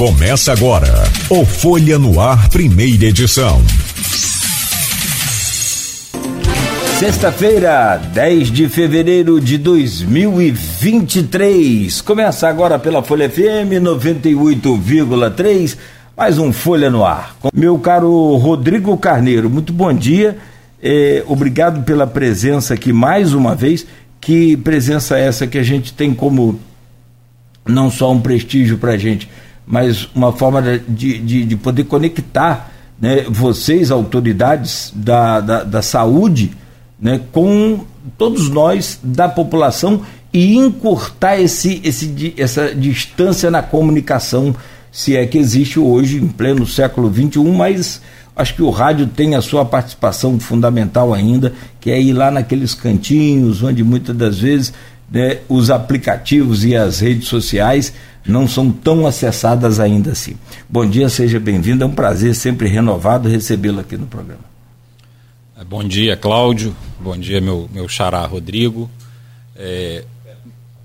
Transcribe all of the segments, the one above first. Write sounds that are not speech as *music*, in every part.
Começa agora o Folha no Ar, primeira edição. Sexta-feira, 10 de fevereiro de 2023. Começa agora pela Folha FM 98,3. Mais um Folha no Ar. Meu caro Rodrigo Carneiro, muito bom dia. É, obrigado pela presença aqui mais uma vez. Que presença é essa que a gente tem como não só um prestígio para a gente, mas uma forma de, de, de poder conectar né, vocês, autoridades da, da, da saúde, né, com todos nós da população e encurtar esse, esse, essa distância na comunicação, se é que existe hoje, em pleno século XXI, mas acho que o rádio tem a sua participação fundamental ainda, que é ir lá naqueles cantinhos onde muitas das vezes né, os aplicativos e as redes sociais não são tão acessadas ainda assim. Bom dia, seja bem-vindo. É um prazer sempre renovado recebê-lo aqui no programa. É, bom dia, Cláudio. Bom dia, meu, meu xará Rodrigo. É,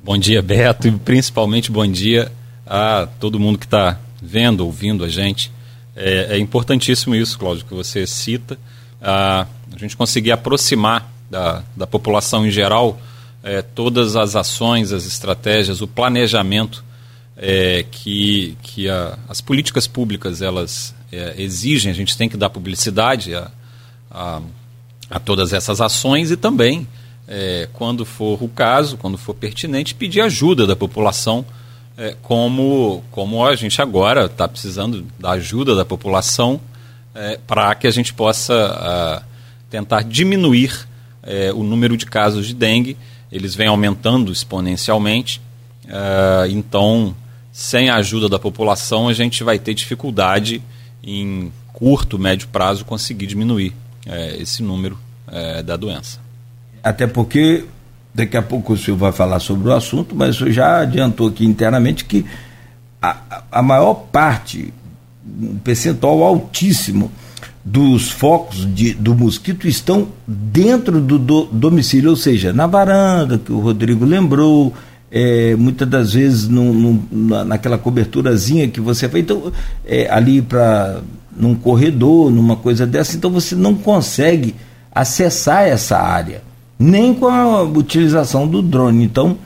bom dia, Beto. E principalmente bom dia a todo mundo que está vendo, ouvindo a gente. É, é, importantíssimo isso, Cláudio, que você cita. A, a gente conseguir aproximar da, da população em geral é, todas as ações, as estratégias, o planejamento é, que, que a, as políticas públicas elas é, exigem. A gente tem que dar publicidade a, a, a todas essas ações e também, é, quando for o caso, quando for pertinente, pedir ajuda da população, é, como, como a gente agora está precisando da ajuda da população é, para que a gente possa a, tentar diminuir o número de casos de dengue eles vêm aumentando exponencialmente. Então, sem a ajuda da população, a gente vai ter dificuldade em curto, médio prazo conseguir diminuir uh, esse número uh, da doença. Até porque daqui a pouco o senhor vai falar sobre o assunto, mas o já adiantou aqui internamente que a, a maior parte, um percentual altíssimo dos focos de, do mosquito estão dentro do, do, domicílio, ou seja, na varanda, que o Rodrigo lembrou, é, muitas das vezes naquela coberturazinha que você faz, então, é, ali para num corredor, numa coisa dessa, então você não consegue acessar essa área, nem com a utilização do drone. Então,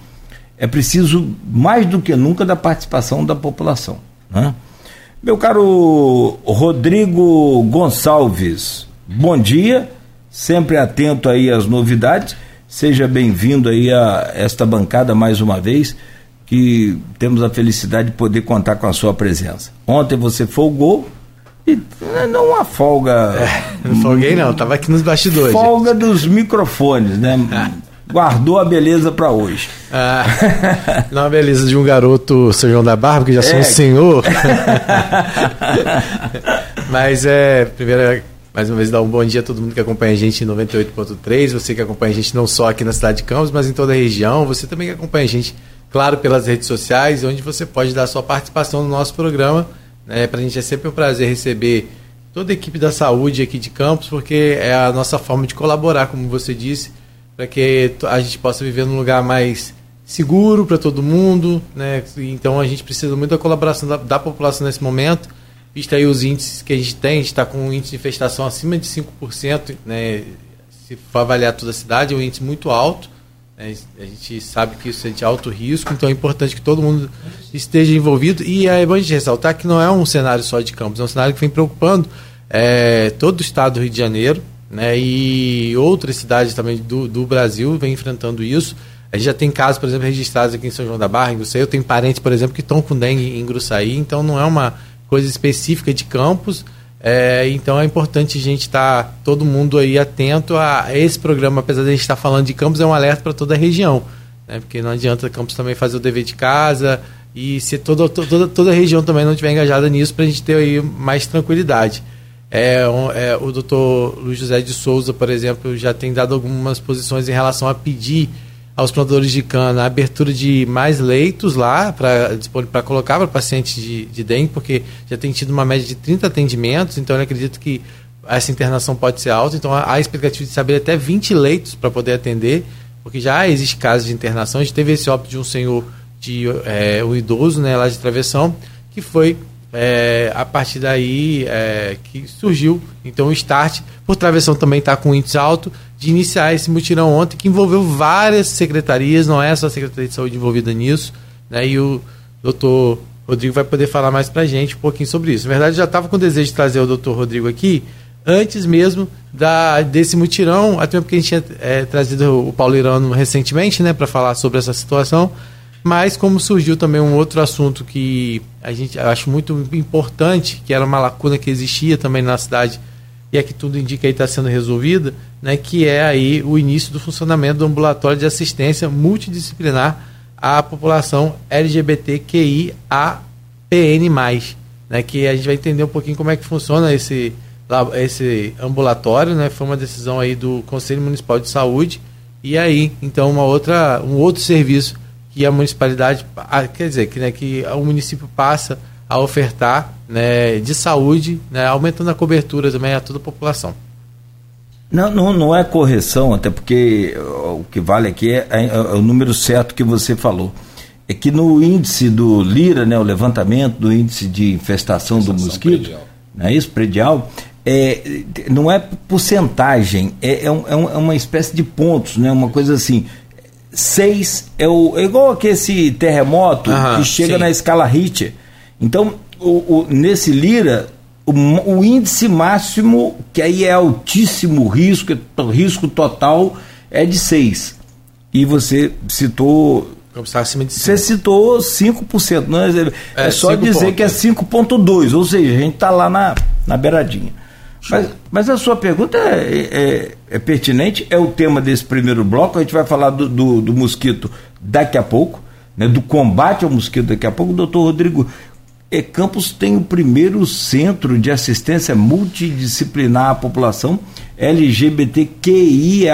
é preciso, mais do que nunca, da participação da população. Né? Meu caro Rodrigo Gonçalves, bom dia, sempre atento aí às novidades. Seja bem-vindo aí a esta bancada mais uma vez, que temos a felicidade de poder contar com a sua presença. Ontem você folgou e né, não uma folga. É, não folguei não, estava aqui nos bastidores. Folga dos microfones, né? *laughs* guardou a beleza para hoje. Ah, não a beleza de um garoto São João da Barba, que já é. sou um senhor. *laughs* Mas é, primeiro, mais uma vez, dar um bom dia a todo mundo que acompanha a gente em 98.3, você que acompanha a gente não só aqui na cidade de Campos, mas em toda a região, você também que acompanha a gente, claro, pelas redes sociais, onde você pode dar sua participação no nosso programa. Né? Para a gente é sempre um prazer receber toda a equipe da saúde aqui de Campos, porque é a nossa forma de colaborar, como você disse, para que a gente possa viver num lugar mais seguro para todo mundo, né? Então a gente precisa muito da colaboração da, da, população nesse momento, visto aí os índices que a gente tem, a gente está com um índice de infestação acima de 5%, né? Se for avaliar toda a cidade, é um índice muito alto. Né? A gente sabe que isso é de alto risco, então é importante que todo mundo esteja envolvido. E é bom a gente ressaltar que não é um cenário só de campos, é um cenário que vem preocupando é, todo o estado do Rio de Janeiro, né? E outras cidades também do, do Brasil vem enfrentando isso. A gente já tem casos, por exemplo, registrados aqui em São João da Barra, em Gruçaí. Eu tenho parentes, por exemplo, que estão com dengue em Gruçaí, então não é uma coisa específica de campos. É, então é importante a gente estar, tá, todo mundo aí atento a esse programa, apesar de a gente estar tá falando de campos, é um alerta para toda a região. Né? Porque não adianta Campos também fazer o dever de casa e se toda, toda, toda a região também não estiver engajada nisso, para a gente ter aí mais tranquilidade. É, é, o doutor Luiz José de Souza, por exemplo, já tem dado algumas posições em relação a pedir aos plantadores de cana a abertura de mais leitos lá para colocar para pacientes de, de dengue, porque já tem tido uma média de 30 atendimentos, então ele acredita que essa internação pode ser alta, então há a expectativa de saber até 20 leitos para poder atender, porque já existe casos de internação. A gente teve esse óbito de um senhor, de é, um idoso né, lá de travessão, que foi é, a partir daí é, que surgiu então o Start, por Travessão também está com índice alto, de iniciar esse mutirão ontem, que envolveu várias secretarias, não é só a Secretaria de Saúde envolvida nisso, né? E o doutor Rodrigo vai poder falar mais para a gente um pouquinho sobre isso. Na verdade, já estava com desejo de trazer o doutor Rodrigo aqui, antes mesmo da, desse mutirão, até porque a gente tinha é, trazido o Paulo Irano recentemente, né, para falar sobre essa situação, mas como surgiu também um outro assunto que a gente acho muito importante, que era uma lacuna que existia também na cidade e é que tudo indica aí está sendo resolvida, né, que é aí o início do funcionamento do ambulatório de assistência multidisciplinar à população LGBTQIAPN+, né, que a gente vai entender um pouquinho como é que funciona esse esse ambulatório, né? Foi uma decisão aí do Conselho Municipal de Saúde e aí, então, uma outra, um outro serviço que a municipalidade, quer dizer, que, né, que o município passa a ofertar né, de saúde, né, aumentando a cobertura também a toda a população. Não, não, não é correção, até porque o que vale aqui é, é, é, o número certo que você falou. É que no índice do Lira, né, o levantamento do índice de infestação, do mosquito, predial. não é isso, predial, é, não é porcentagem, é, é, um, é, uma espécie de pontos, né? uma coisa assim. Seis é, o, é igual que esse terremoto que chega sim. na escala Richter. Então, o, o, nesse Lira, o, o, índice máximo, que aí é altíssimo risco, risco total, é de 6. E você citou. Você citou 5%. Não é, é, é só dizer que é 5,2%, ou seja, a gente está lá na, na beiradinha. Mas, mas, a sua pergunta é, é, é, pertinente, é o tema desse primeiro bloco. A gente vai falar do, do, do mosquito daqui a pouco, né, do combate ao mosquito daqui a pouco. Doutor Rodrigo, é, Campos tem o primeiro centro de assistência multidisciplinar à população LGBTQIANP+.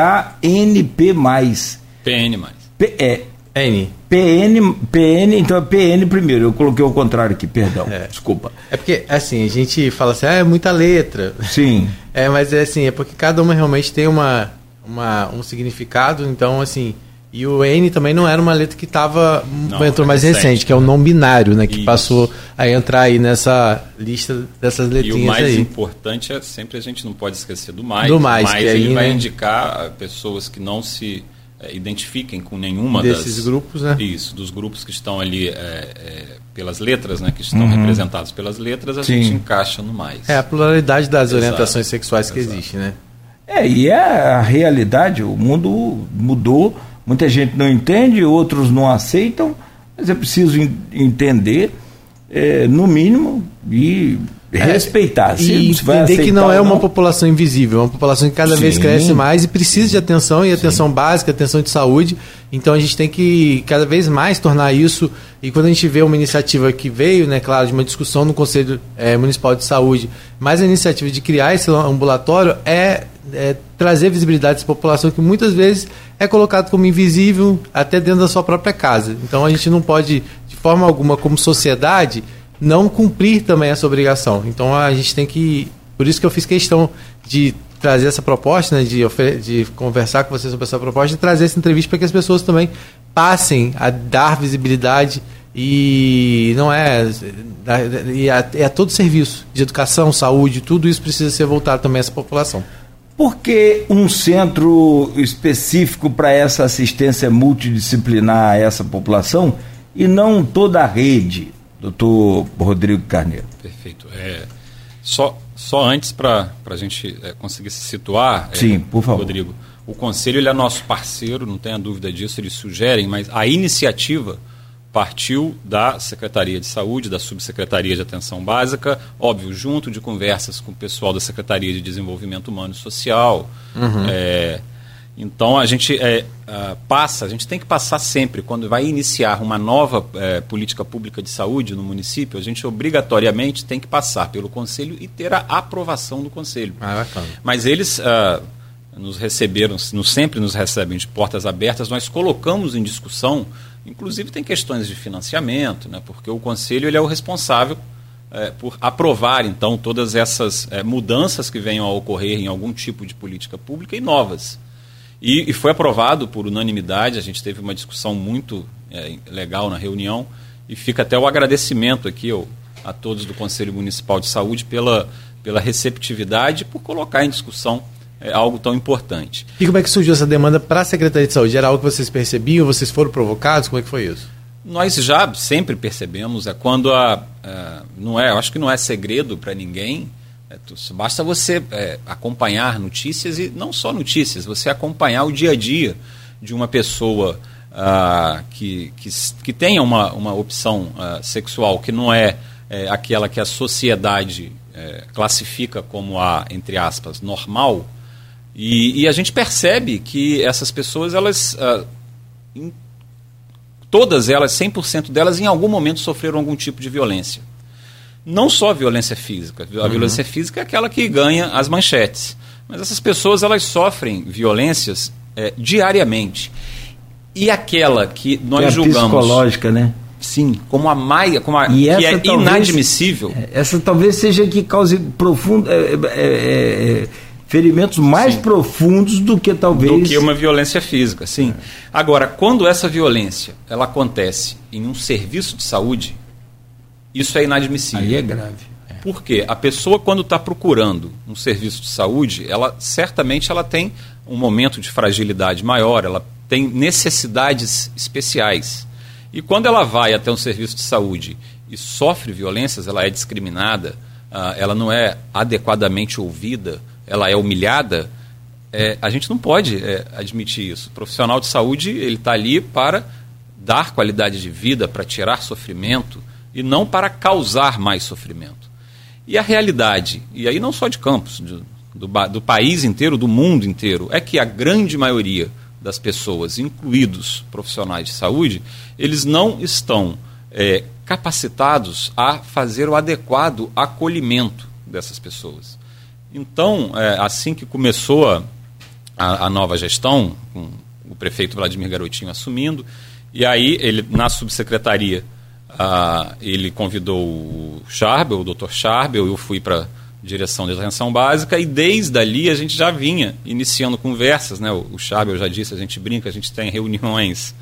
PN+. P, é, N. PN, PN, então é PN primeiro. Eu coloquei o contrário aqui, perdão. É. Desculpa. É porque, assim, a gente fala assim, ah, é muita letra. Sim. *laughs* É, mas é assim, é porque cada uma realmente tem uma, uma, um significado, então, assim. E o N também não era uma letra que estava. Entrou mais recente, recente, que é o não binário, né? Que Isso. passou a entrar aí nessa lista dessas letrinhas. E o mais aí. importante é sempre a gente não pode esquecer do mais. Do mais, mais que ele aí, vai né? indicar pessoas que não se é, identifiquem com nenhuma desses das, grupos, né? Isso, dos grupos que estão ali é, é, pelas letras, né? Que estão uhum. representados pelas letras, a Sim. gente encaixa no mais. É a pluralidade das Exato. orientações sexuais que Exato. existe, né? É, e é a realidade, o mundo mudou, muita gente não entende, outros não aceitam, mas é preciso entender, é, no mínimo, e respeitar. Se e entender que não é uma não. população invisível, é uma população que cada Sim. vez cresce mais e precisa de atenção e atenção Sim. básica, atenção de saúde. Então a gente tem que cada vez mais tornar isso. E quando a gente vê uma iniciativa que veio, né, claro, de uma discussão no Conselho é, Municipal de Saúde, mas a iniciativa de criar esse ambulatório é, é trazer visibilidade a essa população que muitas vezes é colocado como invisível até dentro da sua própria casa. Então a gente não pode, de forma alguma, como sociedade, não cumprir também essa obrigação. Então a gente tem que. Por isso que eu fiz questão de trazer essa proposta, né, de, de conversar com vocês sobre essa proposta e trazer essa entrevista para que as pessoas também passem a dar visibilidade e não é e é, é todo serviço de educação, saúde, tudo isso precisa ser voltado também a essa população. Por que um centro específico para essa assistência multidisciplinar a essa população e não toda a rede? Doutor Rodrigo Carneiro. Perfeito. É, só, só antes para a gente é, conseguir se situar, é, Sim, é, por favor. Rodrigo, o Conselho ele é nosso parceiro, não tenha dúvida disso, eles sugerem, mas a iniciativa partiu da Secretaria de Saúde, da Subsecretaria de Atenção Básica, óbvio, junto de conversas com o pessoal da Secretaria de Desenvolvimento Humano e Social, uhum. é, então a gente é, passa, a gente tem que passar sempre, quando vai iniciar uma nova é, política pública de saúde no município, a gente obrigatoriamente tem que passar pelo conselho e ter a aprovação do conselho. Ah, bacana. Mas eles uh, nos receberam, nos, sempre nos recebem de portas abertas, nós colocamos em discussão, inclusive tem questões de financiamento, né, porque o conselho ele é o responsável é, por aprovar então todas essas é, mudanças que venham a ocorrer em algum tipo de política pública e novas. E, e, foi aprovado por unanimidade, a gente teve uma discussão muito é, legal na reunião, e fica até o agradecimento aqui ao, a todos do Conselho Municipal de Saúde pela, pela receptividade por colocar em discussão é, algo tão importante. E como é que surgiu essa demanda para a Secretaria de Saúde? Era algo que vocês percebiam? Vocês foram provocados? Como é que foi isso? Nós já sempre percebemos, é quando a. a não é, eu acho que não é segredo para ninguém. É, basta você é, acompanhar notícias e não só notícias, você acompanhar o dia a dia de uma pessoa ah, que, que, que, tenha uma, uma opção ah, sexual que não é, é, aquela que a sociedade é, classifica como a, entre aspas, normal, e, e, a gente percebe que essas pessoas, elas, ah, em, todas elas, 100% delas, em algum momento sofreram algum tipo de violência. Não só violência física. A uhum. violência física é aquela que ganha as manchetes. Mas essas pessoas, elas sofrem violências é, diariamente. E aquela que nós que é julgamos. psicológica, né? Sim, como a maia, como a, que é talvez, inadmissível. É, essa talvez seja que cause profundo. É, é, é, ferimentos mais sim. profundos do que talvez do que uma violência física, sim. Agora, quando essa violência ela acontece em um serviço de saúde, isso é inadmissível. Aí é grave. É. Por quê? A pessoa quando está procurando um serviço de saúde, ela certamente ela tem um momento de fragilidade maior, ela tem necessidades especiais. E quando ela vai até um serviço de saúde e sofre violências, ela é discriminada, uh, ela não é adequadamente ouvida, ela é humilhada, é, a gente não pode é, admitir isso. O profissional de saúde ele está ali para dar qualidade de vida, para tirar sofrimento e não para causar mais sofrimento. E a realidade, e aí não só de Campos, do, do, do país inteiro, do mundo inteiro, é que a grande maioria das pessoas, incluídos profissionais de saúde, eles não estão é, capacitados a fazer o adequado acolhimento dessas pessoas. Então, é, assim que começou a, a, a, nova gestão, com o prefeito Vladimir Garotinho assumindo, e aí ele na subsecretaria ele convidou o Charbel, o Dr. Charbel, eu fui para direção de atenção básica, e desde ali a gente já vinha iniciando conversas, né? O, o Chábio já disse, a gente brinca, a gente tem reuniões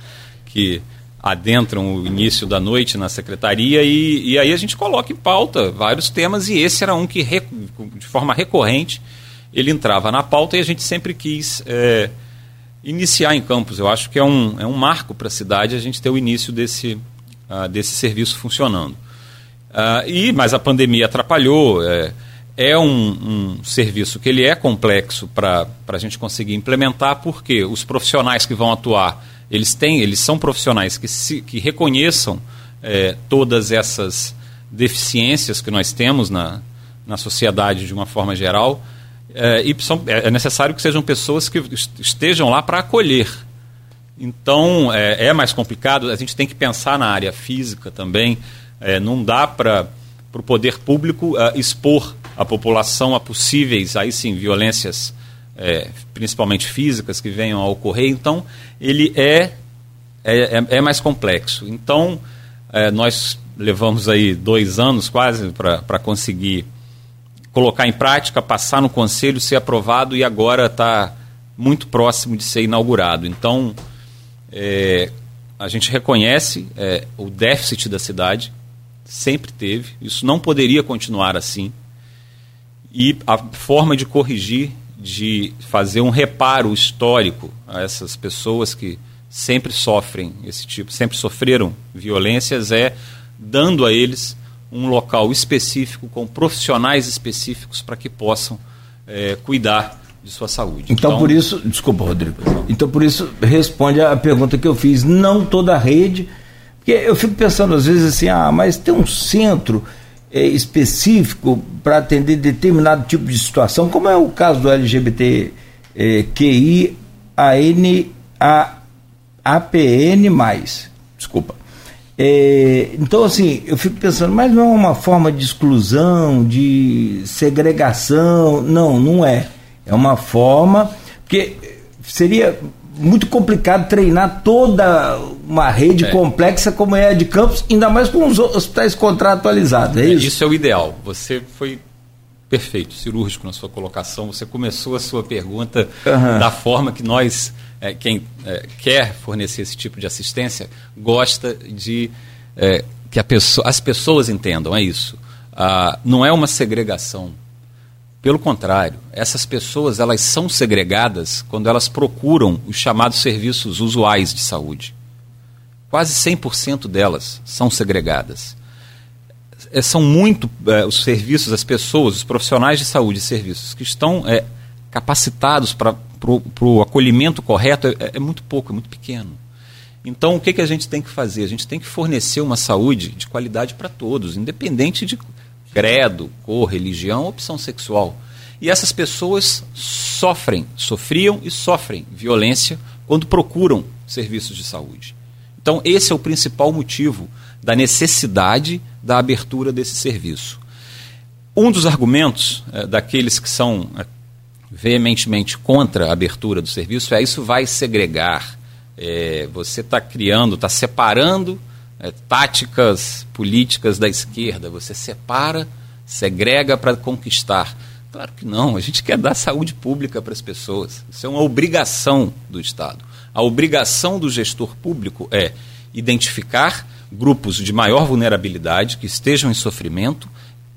que adentram o início da noite na secretaria e, e aí a gente coloca em pauta vários temas e esse era um que de forma recorrente ele entrava na pauta e a gente sempre quis é, iniciar em Campos. Eu acho que é um, é um marco para a cidade a gente ter o início desse, uh, desse serviço funcionando. Uh, e mas a pandemia atrapalhou. É, é um, um, serviço que ele é complexo para a gente conseguir implementar, porque os profissionais que vão atuar, eles têm, eles são profissionais que, se, que reconheçam é, todas essas deficiências que nós temos na, na sociedade de uma forma geral, é, e são, é, é necessário que sejam pessoas que estejam lá para acolher. Então, é, é, mais complicado, a gente tem que pensar na área física também, é, não dá para o poder público uh, expor a população a possíveis, aí sim, violências, é, principalmente físicas, que venham a ocorrer. Então, ele é, é, é, é mais complexo. Então, é, nós levamos aí dois anos quase para conseguir colocar em prática, passar no conselho, ser aprovado e agora está muito próximo de ser inaugurado. Então, é, a gente reconhece é, o déficit da cidade, sempre teve, isso não poderia continuar assim. E a forma de corrigir, de fazer um reparo histórico a essas pessoas que sempre sofrem esse tipo, sempre sofreram violências, é dando a eles um local específico com profissionais específicos para que possam é, cuidar de sua saúde. Então, então, por isso, desculpa, Rodrigo. Então por isso responde a pergunta que eu fiz. Não toda a rede, porque eu fico pensando às vezes assim, ah, mas tem um centro é, específico para atender determinado tipo de situação, como é o caso do LGBT é, QI AN, a, APN+, desculpa. É, então, assim, eu fico pensando, mas não é uma forma de exclusão, de segregação? Não, não é. É uma forma, porque seria muito complicado treinar toda uma rede é. complexa como é a de Campos, ainda mais com os hospitais contratualizados. É, é isso? isso é o ideal. Você foi perfeito, cirúrgico na sua colocação. Você começou a sua pergunta uhum. da forma que nós, é, quem é, quer fornecer esse tipo de assistência, gosta de é, que pessoa, as pessoas entendam, é isso. Uh, não é uma segregação. Pelo contrário, essas pessoas elas são segregadas quando elas procuram os chamados serviços usuais de saúde. Quase 100% delas são segregadas. É, são muito é, os serviços, as pessoas, os profissionais de saúde e serviços que estão é, capacitados para o acolhimento correto é, é, muito pouco, é muito pequeno. Então, o que, que a gente tem que fazer? A gente tem que fornecer uma saúde de qualidade para todos, independente de credo, cor, religião, opção sexual. E essas pessoas sofrem, sofriam e sofrem violência quando procuram serviços de saúde. Então, esse é o principal motivo da necessidade da abertura desse serviço. Um dos argumentos é, daqueles que são é, veementemente contra a abertura do serviço é isso vai segregar. É, você está criando, está separando é, táticas políticas da esquerda. Você separa, segrega para conquistar. Claro que não, a gente quer dar saúde pública para as pessoas. Isso é uma obrigação do Estado. A obrigação do gestor público é identificar grupos de maior vulnerabilidade que estejam em sofrimento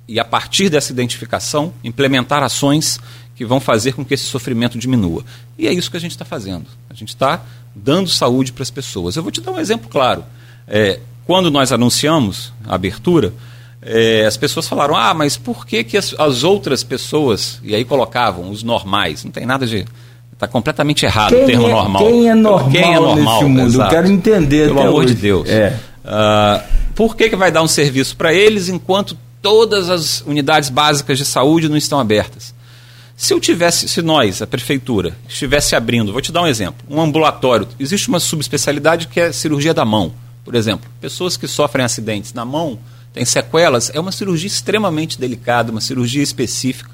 e, a partir dessa identificação, implementar ações que vão fazer com que esse sofrimento diminua. E é isso que a gente está fazendo. A gente está dando saúde para as pessoas. Eu vou te dar um exemplo claro. É, quando nós anunciamos a abertura, é, as pessoas falaram: ah, mas por que, que as, as, outras pessoas, e aí colocavam os normais, não tem nada de. Está completamente errado quem o termo é, normal. Quem é normal, quem é normal nesse mundo? Exato. Eu quero entender. Pelo amor hoje. de Deus. É. Uh, por que, que vai dar um serviço para eles enquanto todas as unidades básicas de saúde não estão abertas? Se eu tivesse, se nós, a prefeitura, estivesse abrindo, vou te dar um exemplo, um ambulatório, existe uma subespecialidade que é cirurgia da mão, por exemplo. Pessoas que sofrem acidentes na mão, têm sequelas, é uma cirurgia extremamente delicada, uma cirurgia específica,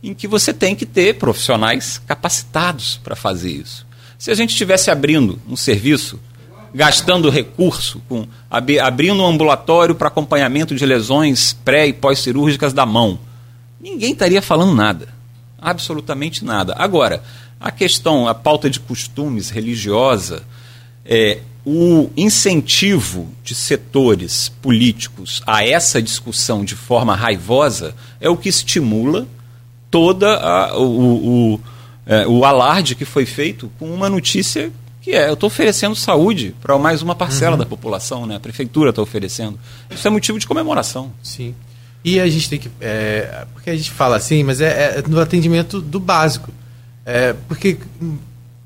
em que você tem que ter profissionais capacitados para fazer isso. Se a gente estivesse abrindo um serviço gastando recurso, com, ab, abrindo um ambulatório para acompanhamento de lesões pré e pós-cirúrgicas da mão. Ninguém estaria falando nada. Absolutamente nada. Agora, a questão, a pauta de costumes religiosa, é, o incentivo de setores políticos a essa discussão de forma raivosa é o que estimula toda a, o, o, é, o alarde que foi feito com uma notícia que é, eu estou oferecendo saúde para mais uma parcela uhum. da população, né? A prefeitura está oferecendo. Isso é motivo de comemoração. Sim. E a gente tem que. É, porque a gente fala assim, mas é, é no atendimento do básico. É, porque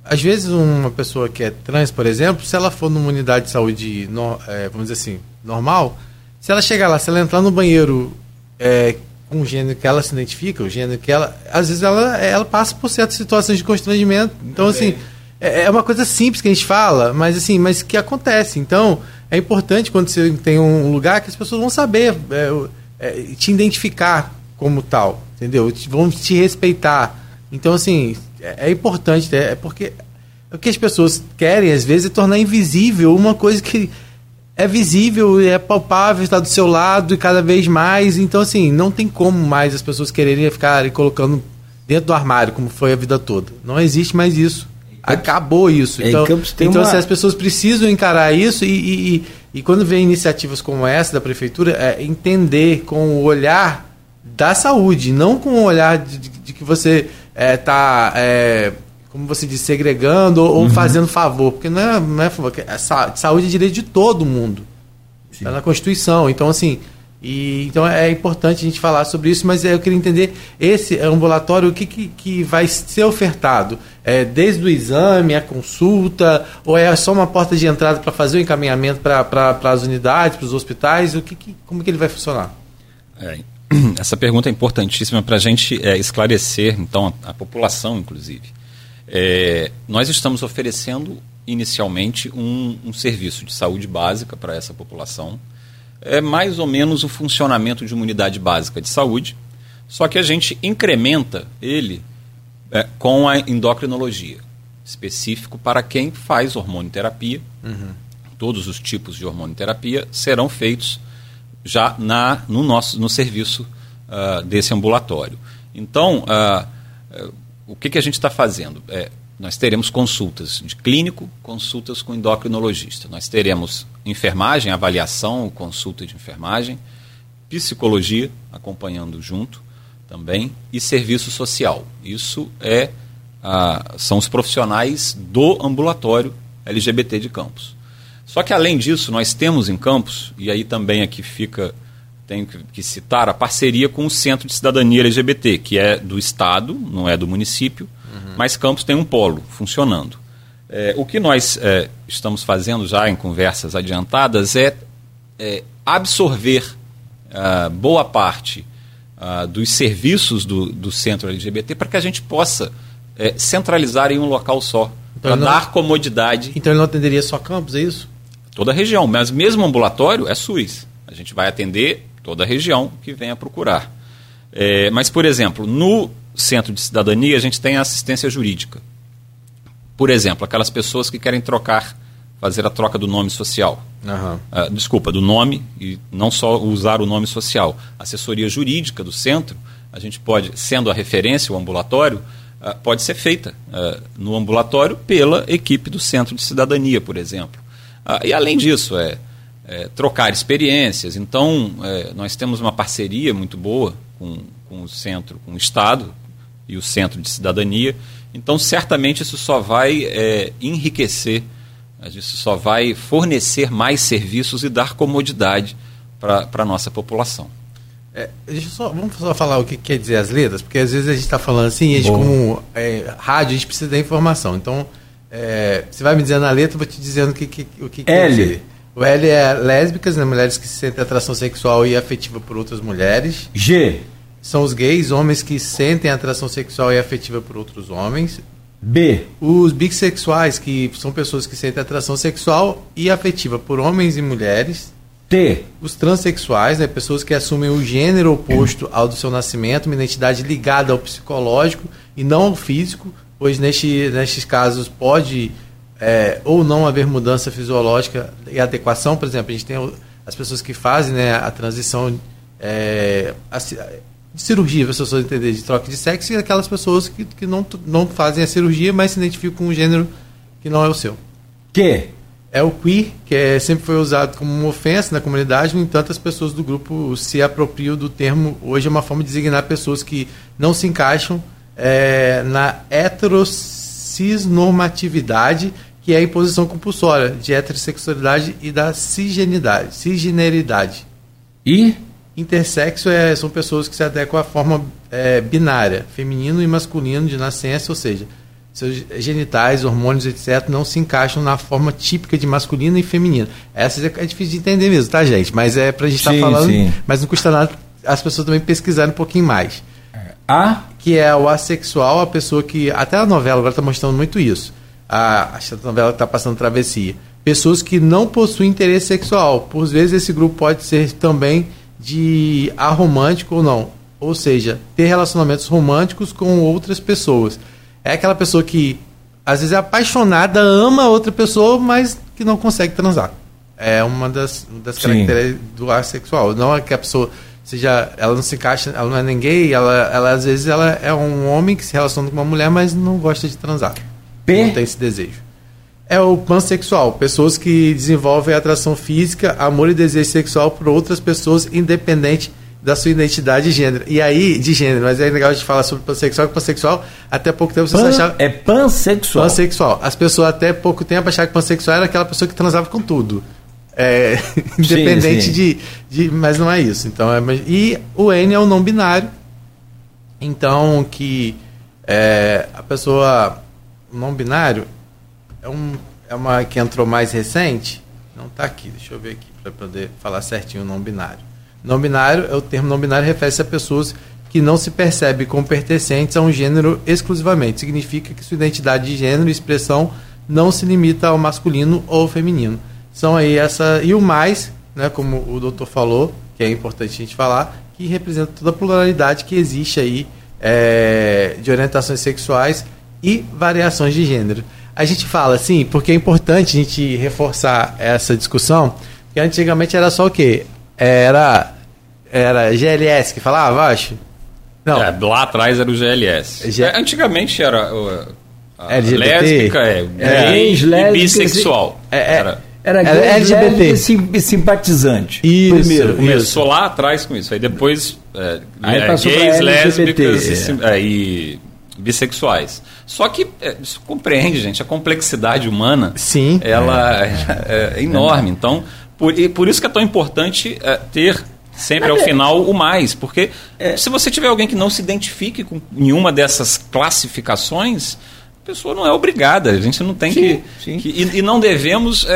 às vezes uma pessoa que é trans, por exemplo, se ela for numa unidade de saúde, no, é, vamos dizer assim, normal, se ela chegar lá, se ela entrar no banheiro é, com o gênero que ela se identifica, o gênero que ela. Às vezes ela, ela passa por certas situações de constrangimento. Então, assim é, é uma coisa simples que a gente fala, mas assim, mas que acontece. Então, é importante quando você tem um lugar que as pessoas vão saber é, é, te identificar como tal, entendeu? Vão te respeitar. Então, assim, é, é importante, é, é porque o que as pessoas querem, às vezes, é tornar invisível uma coisa que é visível, é palpável, está do seu lado e cada vez mais. Então, assim, não tem como mais as pessoas quererem ficar colocando dentro do armário, como foi a vida toda. Não existe mais isso. Acabou isso. É, então, então uma... se as pessoas precisam encarar isso e, e, e, e quando vem iniciativas como essa da prefeitura, é entender com o olhar da saúde, não com o olhar de, de, de que você está, é, é, como você diz, segregando ou, uhum. fazendo favor. Porque não é, não é favor, é saúde é direito de todo mundo. Está na Constituição. Então, assim, e, então é importante a gente falar sobre isso, mas eu queria entender esse ambulatório, o que, que, que vai ser ofertado? É, desde o exame, a consulta, ou é só uma porta de entrada para fazer o encaminhamento para as unidades, para os hospitais? O que, que, como que ele vai funcionar? É, *clears throat* essa pergunta é importantíssima para a gente é, esclarecer, então, a, a população, inclusive. É, nós estamos oferecendo inicialmente um, um serviço de saúde básica para essa população é mais ou menos o funcionamento de uma unidade básica de saúde, só que a gente incrementa ele é, com a endocrinologia, específico para quem faz hormonioterapia. Uhum. Todos os tipos de hormonioterapia serão feitos já na, no nosso no serviço uh, desse ambulatório. Então, uh, uh, o que, que a gente está fazendo? É, nós teremos consultas de clínico, consultas com endocrinologista. Nós teremos enfermagem, avaliação, consulta de enfermagem, psicologia acompanhando junto também e serviço social. Isso é ah, são os profissionais do ambulatório LGBT de Campos. Só que além disso, nós temos em Campos, e aí também aqui fica, tenho que citar, a parceria com o Centro de Cidadania LGBT, que é do Estado, não é do município, uhum. mas Campos tem um polo funcionando. É, o que nós é, estamos fazendo já em conversas adiantadas é, é absorver uh, boa parte uh, dos serviços do, do centro LGBT para que a gente possa é, centralizar em um local só, então, para dar comodidade. Então ele não atenderia só campos, é isso? Toda a região, mas mesmo ambulatório é SUS. A gente vai atender toda a região que venha procurar. É, mas, por exemplo, no centro de cidadania a gente tem a assistência jurídica. Por exemplo, aquelas pessoas que querem trocar fazer a troca do nome social. Uhum. Uh, desculpa, do nome e não só usar o nome social. A assessoria jurídica do centro, a gente pode, sendo a referência, o ambulatório, uh, pode ser feita uh, no ambulatório pela equipe do centro de cidadania, por exemplo. E além disso, é, é trocar experiências. Então, é, nós temos uma parceria muito boa com, com o centro, com o Estado e o centro de cidadania. Então, certamente isso só vai é, enriquecer mas isso só vai fornecer mais serviços e dar comodidade para a nossa população. É, só, vamos só falar o que quer dizer as letras, porque às vezes a gente está falando assim, a gente, como é, rádio, a gente precisa da informação. Então, é, você vai me dizendo a letra, eu vou te dizendo o que, que, o que quer dizer. O L é lésbicas, né, mulheres que sentem atração sexual e afetiva por outras mulheres. G são os gays, homens que sentem atração sexual e afetiva por outros homens. B. Os bissexuais, que são pessoas que sentem atração sexual e afetiva por homens e mulheres. T. Os transexuais, né, pessoas que assumem o gênero oposto ao do seu nascimento, uma identidade ligada ao psicológico e não ao físico, pois neste, nestes casos pode é, ou não haver mudança fisiológica e adequação. Por exemplo, a gente tem as pessoas que fazem né, a transição é, de cirurgia, para as pessoas entenderem, de troca de sexo, e aquelas pessoas que, que não, não fazem a cirurgia, mas se identificam com um gênero que não é o seu. Que? É o queer, que é, sempre foi usado como uma ofensa na comunidade, no entanto, as pessoas do grupo se apropriam do termo. Hoje é uma forma de designar pessoas que não se encaixam é, na heterocisnormatividade, que é a imposição compulsória de heterossexualidade e da cisgenidade, cisgeneridade. E Intersexo é, são pessoas que se adequam à forma é, binária, feminino e masculino de nascença, ou seja, seus genitais, hormônios, etc., não se encaixam na forma típica de masculino e feminino. Essa é difícil de entender mesmo, tá, gente? Mas é pra gente estar tá falando, sim. mas não custa nada as pessoas também pesquisarem um pouquinho mais. A? Que é o assexual, a pessoa que. Até a novela agora está mostrando muito isso. A, a novela está passando travessia. Pessoas que não possuem interesse sexual. Por vezes esse grupo pode ser também de aromântico ou não. Ou seja, ter relacionamentos românticos com outras pessoas. É aquela pessoa que às vezes é apaixonada, ama outra pessoa, mas que não consegue transar. É uma das, das características do assexual. Não é que a pessoa seja, ela não se encaixa, ela não é nem gay, ela, ela às vezes ela é um homem que se relaciona com uma mulher, mas não gosta de transar. P. Não tem esse desejo é o pansexual, pessoas que desenvolvem atração física, amor e desejo sexual por outras pessoas, independente da sua identidade de gênero. E aí, de gênero, mas é legal a gente falar sobre pansexual, que pansexual, até pouco tempo você Pan, achava. É pansexual. Pansexual. As pessoas até pouco tempo achavam que pansexual era aquela pessoa que transava com tudo. É, *laughs* independente sim. De, de. Mas não é isso. Então, é, e o N é o não binário. Então, que é, a pessoa não binário é, um, é uma que entrou mais recente. Não está aqui, deixa eu ver aqui para poder falar certinho o não binário. Não binário, é o termo não binário refere-se a pessoas que não se percebem como pertencentes a um gênero exclusivamente. Significa que sua identidade de gênero e expressão não se limita ao masculino ou ao feminino. São aí essa e o mais, né, como o doutor falou, que é importante a gente falar, que representa toda a pluralidade que existe aí é, de orientações sexuais e variações de gênero a gente fala assim, porque é importante a gente reforçar essa discussão, que antigamente era só o quê? Era, era GLS que falava, acho? Não. É, lá atrás era o GLS. G... É, antigamente era. a LGBT? lésbica, é, é gay e bissexual. É, é, era, era, era LGBT. Sim, simpatizante. Isso, Primeiro, começou isso. lá atrás com isso. Aí depois é, Aí é, gays, lésbicas é. e bissexuais. Só que é, isso compreende, gente, a complexidade humana. Sim. Ela é, *laughs* é enorme. Então, por, e por isso que é tão importante ter sempre ao final o mais, porque se você tiver alguém que não se identifique com nenhuma dessas classificações, a pessoa não é obrigada. A gente não tem sim, que, sim. que e, e, não devemos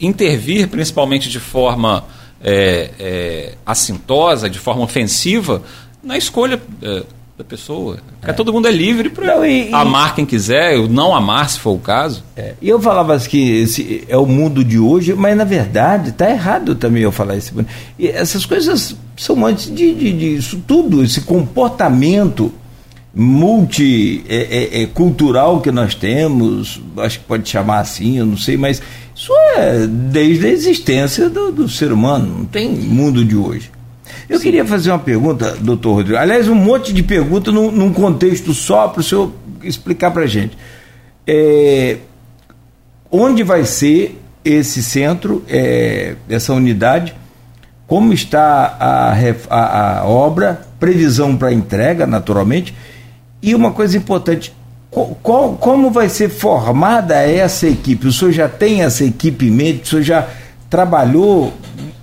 intervir, principalmente de forma é, é, assintosa, de forma ofensiva, na escolha é, da pessoa. Porque é. todo mundo é livre para amar quem quiser, não amar se for o caso. É, e eu falava que esse é o mundo de hoje, mas na verdade está errado também eu falar isso. E essas coisas são antes de, de, de isso tudo, esse comportamento multicultural é, que nós temos, acho que pode chamar assim, eu não sei, mas isso é desde a existência do, do ser humano, não tem mundo de hoje. Eu Sim. queria fazer uma pergunta, doutor Rodrigo. Aliás, um monte de perguntas num, num contexto só para o senhor explicar para a gente. É, onde vai ser esse centro, é, essa unidade? Como está a, a, a obra? Previsão para entrega, naturalmente. E uma coisa importante, qual, como vai ser formada essa equipe? O senhor já tem essa equipe em mente? O senhor já trabalhou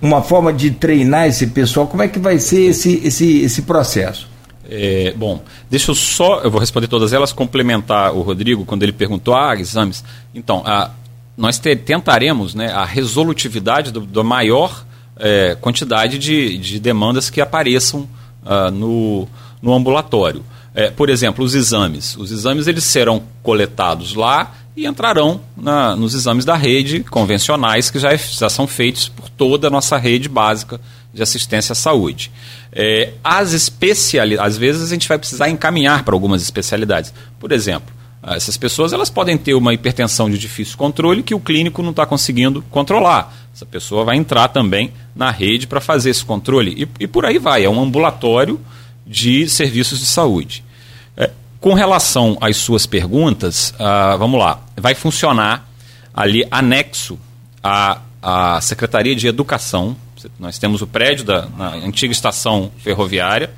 uma forma de treinar esse pessoal? Como é que vai ser esse, esse, esse processo? É, bom, deixa eu só, eu vou responder todas elas, complementar o Rodrigo quando ele perguntou, ah, exames. Então, a, nós te, tentaremos né, a resolutividade da maior é, quantidade de, de demandas que apareçam uh, no, no ambulatório. É, por exemplo, os exames. Os exames eles serão coletados lá e entrarão na, nos exames da rede convencionais que já, é, já, são feitos por toda a nossa rede básica de assistência à saúde. É, as especialidades, às vezes a gente vai precisar encaminhar para algumas especialidades. Por exemplo, essas pessoas elas podem ter uma hipertensão de difícil controle que o clínico não está conseguindo controlar. Essa pessoa vai entrar também na rede para fazer esse controle. E, e por aí vai. É um ambulatório de serviços de saúde. É, com relação às suas perguntas, uh, vamos lá, vai funcionar ali anexo à, à Secretaria de Educação. Nós temos o prédio da antiga estação ferroviária,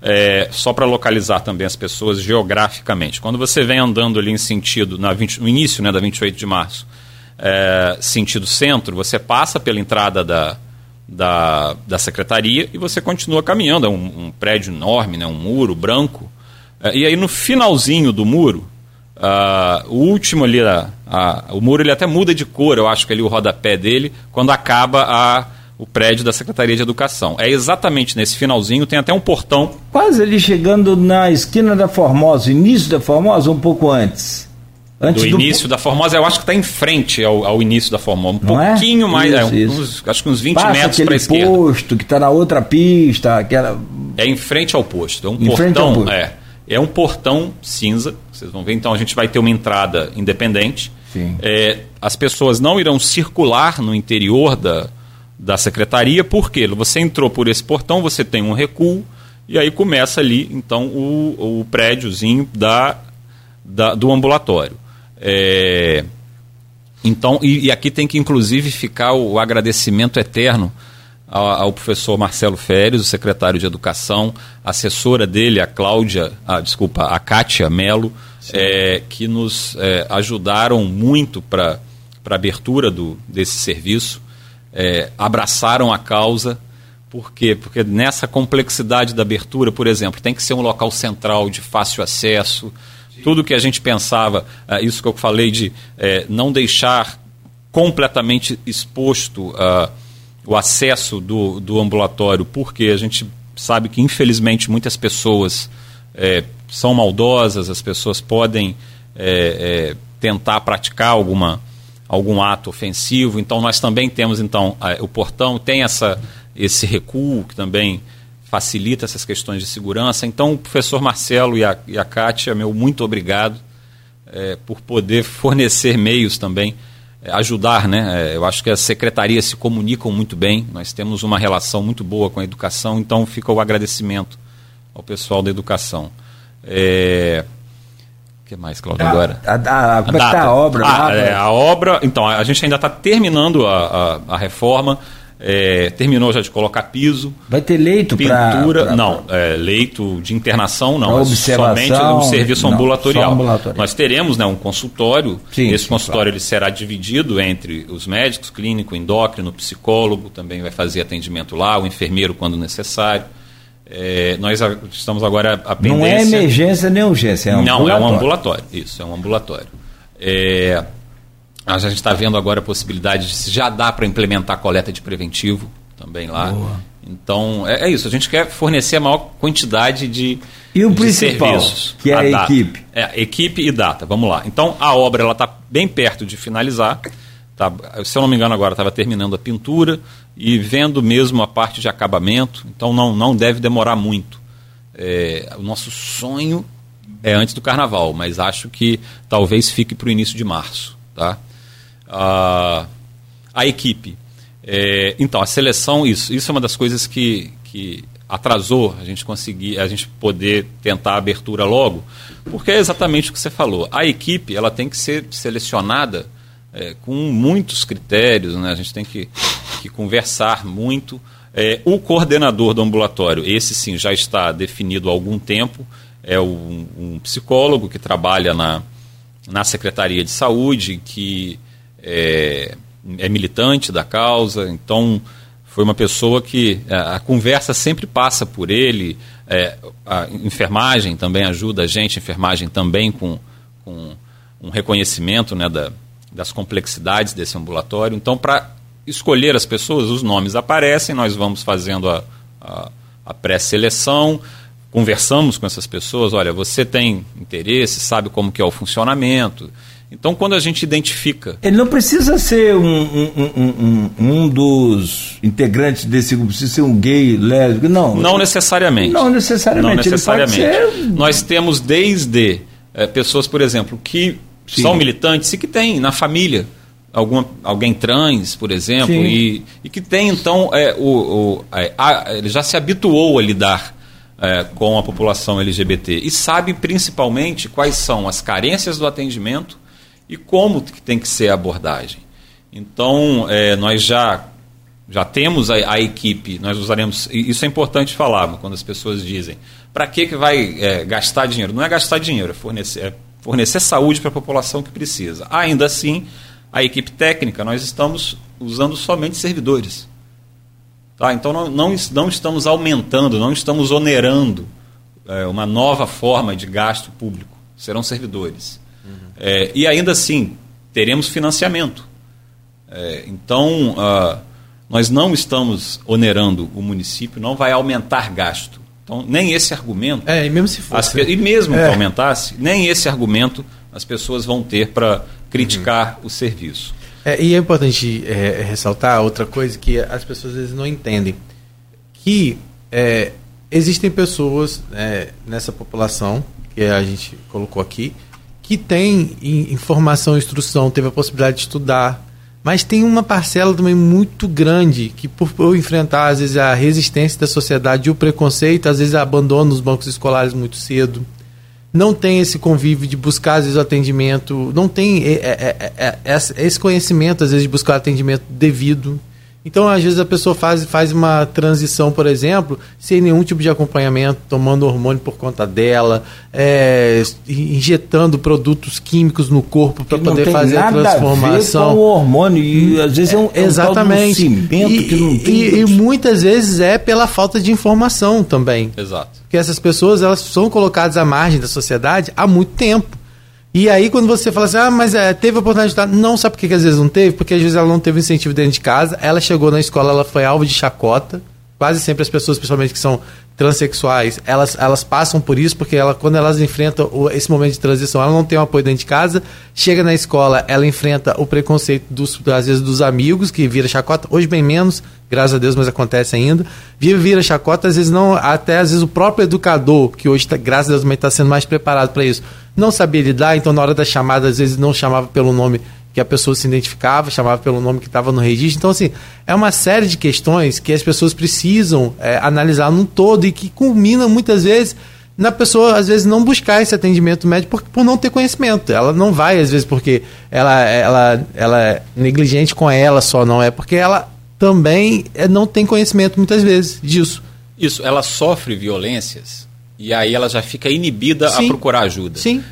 é, só para localizar também as pessoas geograficamente. Quando você vem andando ali em sentido, na 20, no início né, da 28 de março, é, sentido centro, você passa pela entrada da, da, da secretaria e você continua caminhando. É um, um prédio enorme, né, um muro branco. É, e aí no finalzinho do muro, uh, o último ali, uh, o muro ele até muda de cor, eu acho que ali o rodapé dele, quando acaba a, o prédio da Secretaria de Educação. É exatamente nesse finalzinho, tem até um portão. Quase ali chegando na esquina da Formosa, início da Formosa, um pouco antes. Antes do, do início da Formosa, eu acho que está em frente ao, ao, início da Formosa. Um Não é? pouquinho é? mais, isso, é, uns, acho que uns 20 Passa metros para a esquerda. posto que está na outra pista, aquela... É em frente ao posto. É um em portão, é. É um portão cinza. Vocês vão ver, então a gente vai ter uma entrada independente. É, as pessoas não irão circular no interior da, da secretaria, porque você entrou por esse portão, você tem um recuo, e aí começa ali, então, o, o prédiozinho da, da, do ambulatório. É, então, e, e, aqui tem que inclusive ficar o, agradecimento eterno ao, ao, professor Marcelo Férez, o secretário de Educação, assessora dele, a Cláudia, ah, desculpa, a Kátia Melo, é, que nos é, ajudaram muito para a abertura do, desse serviço, é, abraçaram a causa. Por quê? Porque nessa complexidade da abertura, por exemplo, tem que ser um local central de fácil acesso, tudo que a gente pensava, uh, isso que eu falei de uh, não deixar completamente exposto uh, o acesso do, do ambulatório, porque a gente sabe que, infelizmente, muitas pessoas eh, são maldosas, as pessoas podem tentar praticar alguma, algum ato ofensivo. Então, nós também temos, então, o portão tem essa, esse recuo que também facilita essas questões de segurança. Então, o professor Marcelo e a, e a Kátia, meu muito obrigado é, por poder fornecer meios também, é, ajudar. Né? É, eu acho que as secretarias se comunicam muito bem, nós temos uma relação muito boa com a educação, então fica o agradecimento ao pessoal da educação. É, O que mais, Cláudio, agora? A, a, a, como é que tá a obra? Ah, é, a obra, então, a gente ainda está terminando a, a, a reforma, é, terminou já de colocar piso. Vai ter leito para. Pintura, pra, não, é, leito de internação não, Pra é somente um serviço não, ambulatorial. ambulatorial. Nós teremos né, um consultório, Sim, esse sim, consultório ele será dividido entre os médicos, clínico, endócrino, psicólogo, também vai fazer atendimento lá, o enfermeiro quando necessário. É, nós a- estamos agora a pendência... Não é emergência nem urgência, é um Não, é um ambulatório. ambulatório. Isso, é um ambulatório. É, a gente está vendo agora a possibilidade de se já dá para implementar coleta de preventivo também lá. Então, é, é isso. A gente quer fornecer a maior quantidade de, E o de principal, serviços. que é a data. equipe. É, equipe e data. Vamos lá. Então, a obra ela está bem perto de finalizar. Tá, se eu não me engano, agora estava terminando a pintura e vendo mesmo a parte de acabamento. Então, não, não deve demorar muito. É, o nosso sonho é antes do carnaval, mas acho que talvez fique para o início de março. Tá? Ah, a equipe. É, então, a seleção, isso, isso é uma das coisas que, que atrasou a gente conseguir, a gente poder tentar a abertura logo, porque é exatamente o que você falou. A equipe ela tem que ser selecionada é, com muitos critérios, né? a gente tem que, que conversar muito. É, o coordenador do ambulatório, esse sim já está definido há algum tempo, é um, um psicólogo que trabalha na, na Secretaria de Saúde, que é, é militante da causa, então foi uma pessoa que é, a, conversa sempre passa por ele, é, a enfermagem também ajuda a gente, a enfermagem também com, com um reconhecimento né, da, das complexidades desse ambulatório. Então, para escolher as pessoas, os nomes aparecem, nós vamos fazendo a, a, a pré-seleção, conversamos com essas pessoas, olha, você tem interesse, sabe como que é o funcionamento. Então, quando a gente identifica... Ele não precisa ser um, um, um, um, um dos integrantes desse grupo, precisa ser um gay, lésbico, não. Não necessariamente. Não necessariamente. Não necessariamente. ser- Nós temos desde eh, pessoas, por exemplo, que Sim. são militantes e que têm na família alguma, alguém trans, por exemplo, Sim. e, e que tem, então, é, o, o- é, a- ele já se habituou a lidar é, com a população LGBT e sabe principalmente quais são as carências do atendimento e como que tem que ser a abordagem. Então, é, nós já já temos a, a equipe, nós usaremos. Isso é importante falar quando as pessoas dizem para que, que vai é, gastar dinheiro? Não é gastar dinheiro, é fornecer, é fornecer saúde para a população que precisa. Ainda assim, a equipe técnica, nós estamos usando somente servidores. Tá? Então não, não, não estamos aumentando, não estamos onerando é, uma nova forma de gasto público. Serão servidores. É, e ainda assim, teremos financiamento. É, então, ah, nós não estamos onerando o município, não vai aumentar gasto. Então, nem esse argumento. É, e mesmo se as fosse. pe- e mesmo que É. aumentasse, nem esse argumento as pessoas vão ter para criticar Uhum. o serviço. É, e é importante é, ressaltar outra coisa que as pessoas às vezes não entendem. Que é, existem pessoas é, nessa população, que a gente colocou aqui, que tem in- informação, instrução, teve a possibilidade de estudar, mas tem uma parcela também muito grande que, por, enfrentar às vezes a resistência da sociedade e o preconceito, às vezes abandona os bancos escolares muito cedo não tem esse convívio de buscar, às vezes, o atendimento, não tem é, é, é, esse conhecimento, às vezes, de buscar atendimento devido. Então, às vezes, a pessoa faz, faz uma transição, por exemplo, sem nenhum tipo de acompanhamento, tomando hormônio por conta dela, é, injetando produtos químicos no corpo para poder tem fazer a transformação. A ver com o hormônio e às vezes é um, é um um Exatamente. cimento e, que não tem. e- e muitas vezes é pela falta de informação também. Exato. Porque essas pessoas elas são colocadas à margem da sociedade há muito tempo. E aí, quando você fala assim, ah, mas é, teve oportunidade de estudar. Não, sabe por que, que às vezes não teve? Porque às vezes ela não teve incentivo dentro de casa. Ela chegou na escola, ela foi alvo de chacota. Quase sempre as pessoas, principalmente que são transexuais, elas, elas passam por isso, porque ela, quando elas enfrentam o- esse momento de transição, ela não tem apoio dentro de casa. Chega na escola, ela enfrenta o preconceito, dos, às vezes, dos amigos, que vira chacota. Hoje, bem menos, graças a Deus, mas acontece ainda. Vira, vira chacota, às vezes não, até às vezes o próprio educador, que hoje, tá, graças a Deus, também está sendo mais preparado para isso, não sabia lidar, então na hora da chamada, às vezes não chamava pelo nome que a pessoa se identificava, chamava pelo nome que estava no registro. Então, assim, é uma série de questões que as pessoas precisam é, analisar num todo e que culminam muitas vezes na pessoa, às vezes, não buscar esse atendimento médico por, por não ter conhecimento. Ela não vai, às vezes, porque ela, ela, ela é negligente com ela só, não é porque ela também é, não tem conhecimento, muitas vezes, disso. Isso, ela sofre violências e aí ela já fica inibida Sim. a procurar ajuda. Sim.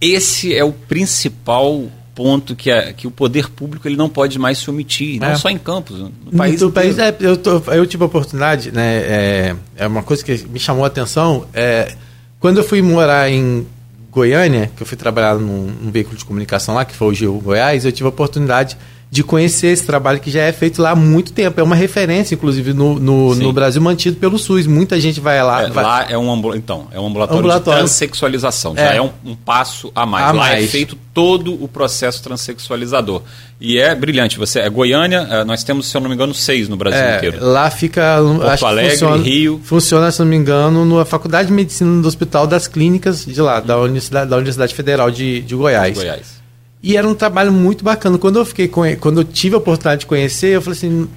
Esse é o principal ponto que, a, que o poder público ele não pode mais se omitir, não É. só em Campos, no país No país, é, eu, tô- eu tive a oportunidade, né? É, é uma coisa que me chamou a atenção. É, quando eu fui morar em Goiânia, que eu fui trabalhar num, num veículo de comunicação lá, que foi o Gil Goiás, eu tive a oportunidade de conhecer esse trabalho que já é feito lá há muito tempo. É uma referência, inclusive, no, no, no Brasil, mantido pelo SUS. Muita gente vai lá. É, vai- Lá é um então, é um ambulatório, Ambulatório. de transexualização. Já É. é um, um passo a mais. A lá é feito todo o processo transexualizador. E é brilhante. Você é Goiânia, eh, nós temos, se eu não me engano, seis no Brasil É, inteiro. lá fica. acho que Alegre, funciona, Rio. Funciona, se não me engano, na Faculdade de Medicina do Hospital das Clínicas de lá, da Universidade, da Universidade Federal de, de Goiás. Goiás. E era um trabalho muito bacana. Quando eu fiquei quando eu tive a oportunidade de conhecer, eu falei assim,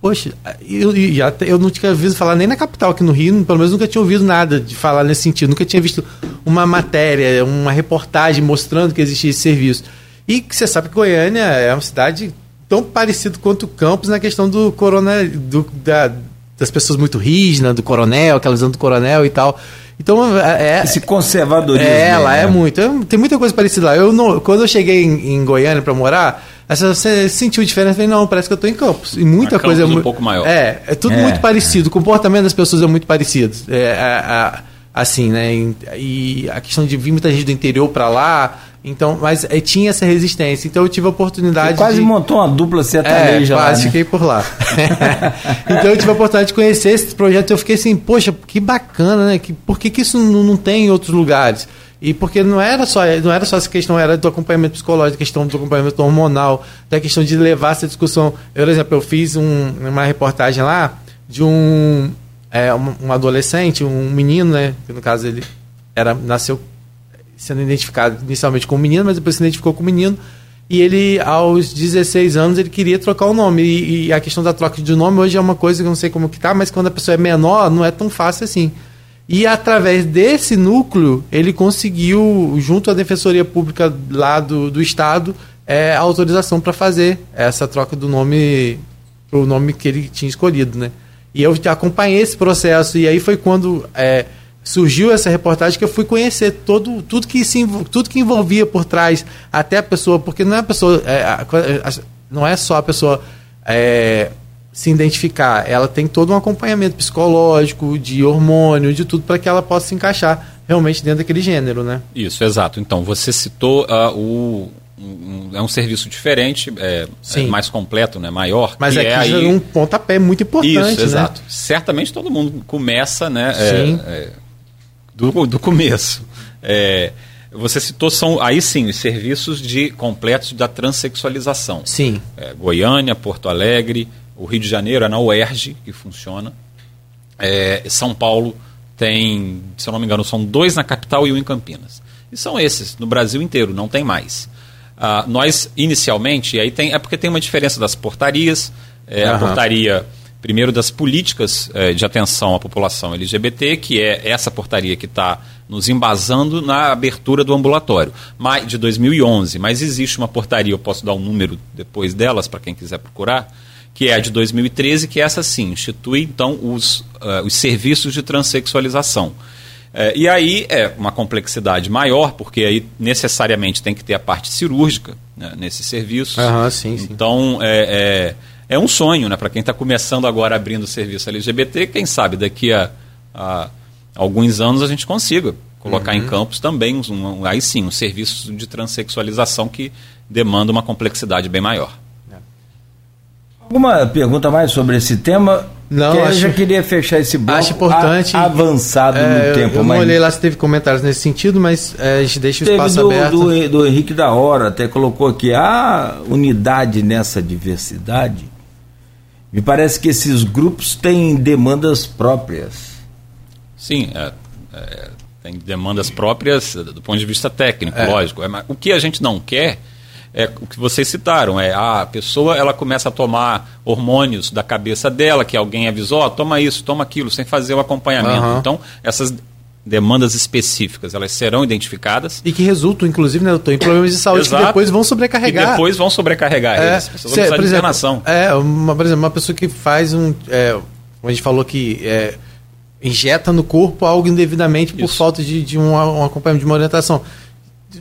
poxa, eu, já eu não tinha ouvido falar nem na capital aqui no Rio, pelo menos nunca tinha ouvido nada de falar nesse sentido, nunca tinha visto uma matéria, uma reportagem mostrando que existia esse serviço. E você sabe que Goiânia é uma cidade tão parecida quanto Campos na questão do corona, do, da- das pessoas muito rígidas, do coronel, aquela visão do coronel e tal. Então, é, Esse conservadorismo. é, lá né? é muito. Eu- Tem muita coisa parecida lá. Eu não, quando eu cheguei em, em Goiânia para morar, essa, você sentiu diferença? Eu falei, não, parece que eu tô em Campos. E muita A coisa é Campos um mu- pouco maior. É, é tudo É, muito parecido. O comportamento das pessoas é muito parecido. É, a- a- assim, né? E, e a questão de vir muita gente do interior para lá. Então, mas é, tinha essa resistência. Então eu tive a oportunidade Você quase de. montou uma dupla É, sertaneja lá. quase né? fiquei por lá. *laughs* então eu tive a oportunidade de conhecer esse projeto e eu fiquei assim, poxa, que bacana, né? Que, por que, que isso não, tem em outros lugares? E porque não era só não era só essa questão, era do acompanhamento psicológico, questão do acompanhamento hormonal, da questão de levar essa discussão. Eu, por exemplo, eu fiz um- uma reportagem lá de um, é, um, um adolescente, um menino, né? Que no caso ele era, nasceu sendo identificado inicialmente como menino, mas depois se identificou como menino. E ele, aos 16 anos, ele queria trocar o nome. E, e a questão da troca de nome hoje é uma coisa que eu não sei como que tá, mas quando a pessoa é menor, não é tão fácil assim. E através desse núcleo, ele conseguiu, junto à Defensoria Pública lá do, do Estado, é, a autorização para fazer essa troca do nome pro nome que ele tinha escolhido, né? E eu acompanhei esse processo e aí foi quando é, surgiu essa reportagem que eu fui conhecer todo tudo que se tudo que envolvia por trás até a pessoa porque não é a pessoa é, a- a- não é só a pessoa é, se identificar ela tem todo um acompanhamento psicológico de hormônio de tudo para que ela possa se encaixar realmente dentro daquele gênero né Isso, exato. Então, você citou ah, o. um- é um serviço diferente, é, é mais completo, né, maior. mas é é um pontapé muito importante Isso, né? exato. Certamente todo mundo começa, né? é, Sim. é, do, do começo. É, você citou, são aí sim, os serviços de completos da transexualização. sim É, Goiânia, Porto Alegre, o Rio de Janeiro é na UERJ que funciona. É, São Paulo tem, se eu não me engano, são dois na capital e um em Campinas. E são esses, no Brasil inteiro, não tem mais. Ah, nós, inicialmente, aí tem, é porque tem uma diferença das portarias, é, a Aham. portaria, primeiro, das políticas eh, de atenção à população LGBT, que é essa portaria que está nos embasando na abertura do ambulatório, mas, de 2011. Mas existe uma portaria, eu posso dar um número depois delas, para quem quiser procurar, que é a de 2013, que essa sim institui então os, eh, os serviços de transexualização. Eh, e aí é uma complexidade maior, porque aí necessariamente tem que ter a parte cirúrgica né, nesses serviços. Aham, sim, sim. Então é, é, é um sonho né, para quem está começando agora abrindo o serviço LGBT, quem sabe daqui a, a alguns anos a gente consiga colocar Uhum. em campos também, um, um- aí sim, um serviço de transexualização que demanda uma complexidade bem maior. Alguma pergunta mais sobre esse tema? Não, Que eu acho- já queria fechar esse bloco acho importante a- avançado É, no tempo. eu não mas olhei lá se teve comentários nesse sentido mas é, a gente deixa o teve espaço do, aberto do, do Henrique da Hora, até colocou aqui, a unidade nessa diversidade. Me parece que esses grupos têm demandas próprias. Sim, é, é, tem demandas próprias eh, do ponto de vista técnico, É. lógico. É, mas o que a gente não quer é o que vocês citaram, é a pessoa ela começa a tomar hormônios da cabeça dela, que alguém avisou, ó, toma isso, toma aquilo, sem fazer o acompanhamento. Aham. Então, essas demandas específicas, elas serão identificadas. E que resultam, inclusive, né, doutor, em problemas de saúde Exato. que depois vão sobrecarregar. E depois vão sobrecarregar é, eles. Pessoas cê, por exemplo, internação. É, uma, por exemplo, uma pessoa que faz um. É, como a gente falou que é, injeta no corpo algo indevidamente por Isso. falta de, de um, um acompanhamento, de uma orientação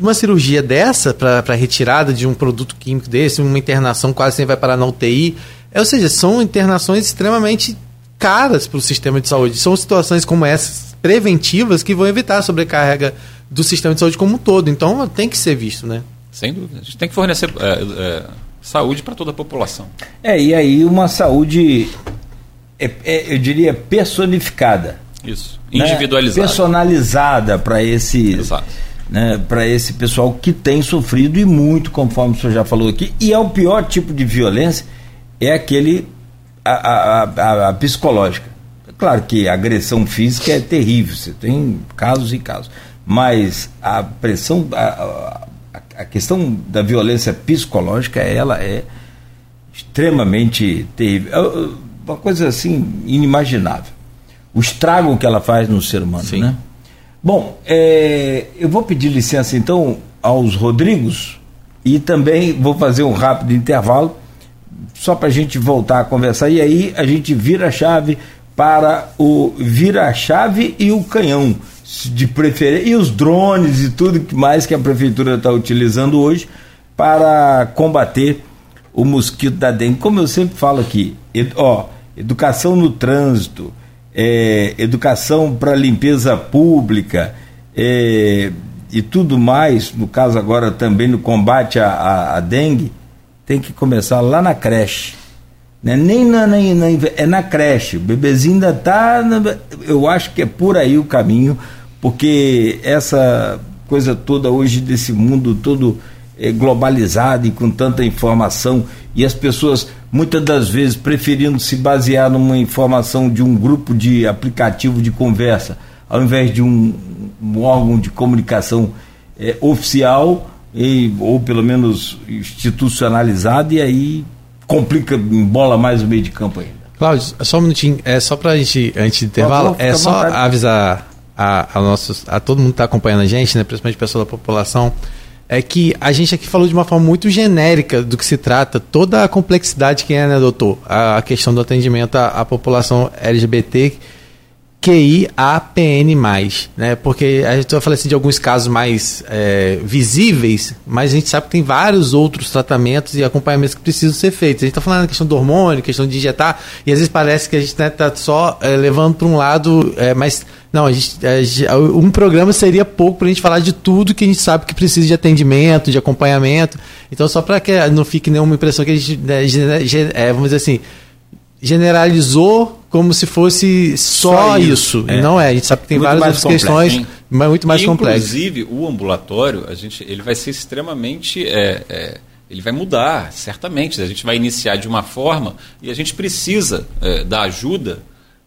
uma cirurgia dessa para retirada de um produto químico desse, uma internação quase sempre vai parar na UTI. É, ou seja, são internações extremamente caras para o sistema de saúde. São situações como essas preventivas que vão evitar a sobrecarga do sistema de saúde como um todo. Então tem que ser visto, né? Sem dúvida. A gente tem que fornecer é, é, saúde para toda a população. É, e aí uma saúde, é, é eu diria, personificada. Isso. Individualizada. Né? Personalizada para esse. Exato né, para esse pessoal que tem sofrido e muito, conforme o senhor já falou aqui. E é o pior tipo de violência, é aquele a, a, a, a psicológica. É claro que a agressão física é terrível, você tem casos e casos. Mas a pressão, a, a questão da violência psicológica, ela é extremamente terrível. É uma coisa assim inimaginável. O estrago que ela faz no ser humano, Sim. né? Bom, é, eu vou pedir licença então aos Rodrigos e também vou fazer um rápido intervalo só para a gente voltar a conversar e aí a gente vira a chave para o vira-chave e o canhão de preferência e os drones e tudo mais que a prefeitura está utilizando hoje para combater o mosquito da dengue. Como eu sempre falo aqui, ed, ó, educação no trânsito, é, educação para limpeza pública é, e tudo mais, no caso agora também no combate à, à dengue, tem que começar lá na creche. Né? Nem na, na, na, é na creche. O bebezinho ainda está. Eu acho que é por aí o caminho, porque essa coisa toda hoje desse mundo todo é, globalizado e com tanta informação e as pessoas muitas das vezes preferindo se basear numa informação de um grupo de aplicativo de conversa, ao invés de um, um órgão de comunicação é, oficial, e, ou pelo menos institucionalizado, e aí complica, embola mais o meio de campo ainda. Cláudio, só um minutinho, é só para a gente, antes de intervalo, é só avisar a, a, nossos, a todo mundo que está acompanhando a gente, né, principalmente o pessoal da população, é que a gente aqui falou de uma forma muito genérica do que se trata, toda a complexidade que é, né, doutor? A, a questão do atendimento à, à população LGBT QIAPN+, né? Porque a gente vai falar assim de alguns casos mais é, visíveis, mas a gente sabe que tem vários outros tratamentos e acompanhamentos que precisam ser feitos. A gente está falando da questão do hormônio, questão de injetar, e às vezes parece que a gente está né, só é, levando para um lado, é, mas não, a gente, um programa seria pouco para a gente falar de tudo que a gente sabe que precisa de atendimento, de acompanhamento. Então, só para que não fique nenhuma impressão que a gente, né, é, vamos dizer assim, generalizou como se fosse só, só isso. isso. É. E não é. A gente sabe que tem muito várias outras questões, mas muito mais complexas. Inclusive, o ambulatório, a gente, ele vai ser extremamente. É, é, ele vai mudar, certamente. A gente vai iniciar de uma forma e a gente precisa é, da ajuda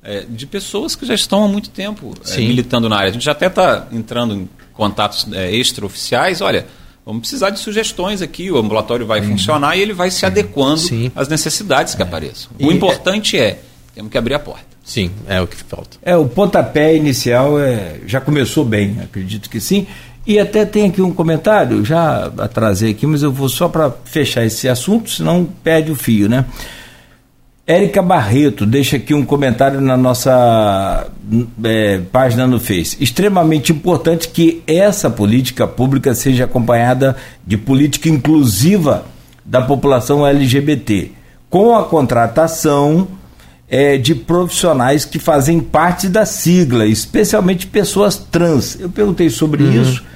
é, de pessoas que já estão há muito tempo é, militando na área. A gente já até está entrando em contatos extraoficiais. Olha, Vamos precisar de sugestões aqui, o ambulatório vai uhum. funcionar e ele vai se adequando Sim. às necessidades que é. apareçam. O e importante é, temos que abrir a porta. Sim, é o que falta. É, o pontapé inicial é, já começou bem, acredito que sim. E até tem aqui um comentário, já atrasei aqui, mas eu vou só para fechar esse assunto, senão perde o fio, né? Érica Barreto deixa aqui um comentário na nossa é, página no Face. Extremamente importante que essa política pública seja acompanhada de política inclusiva da população LGBT, com a contratação é, de profissionais que fazem parte da sigla, especialmente pessoas trans. Eu perguntei sobre uhum. isso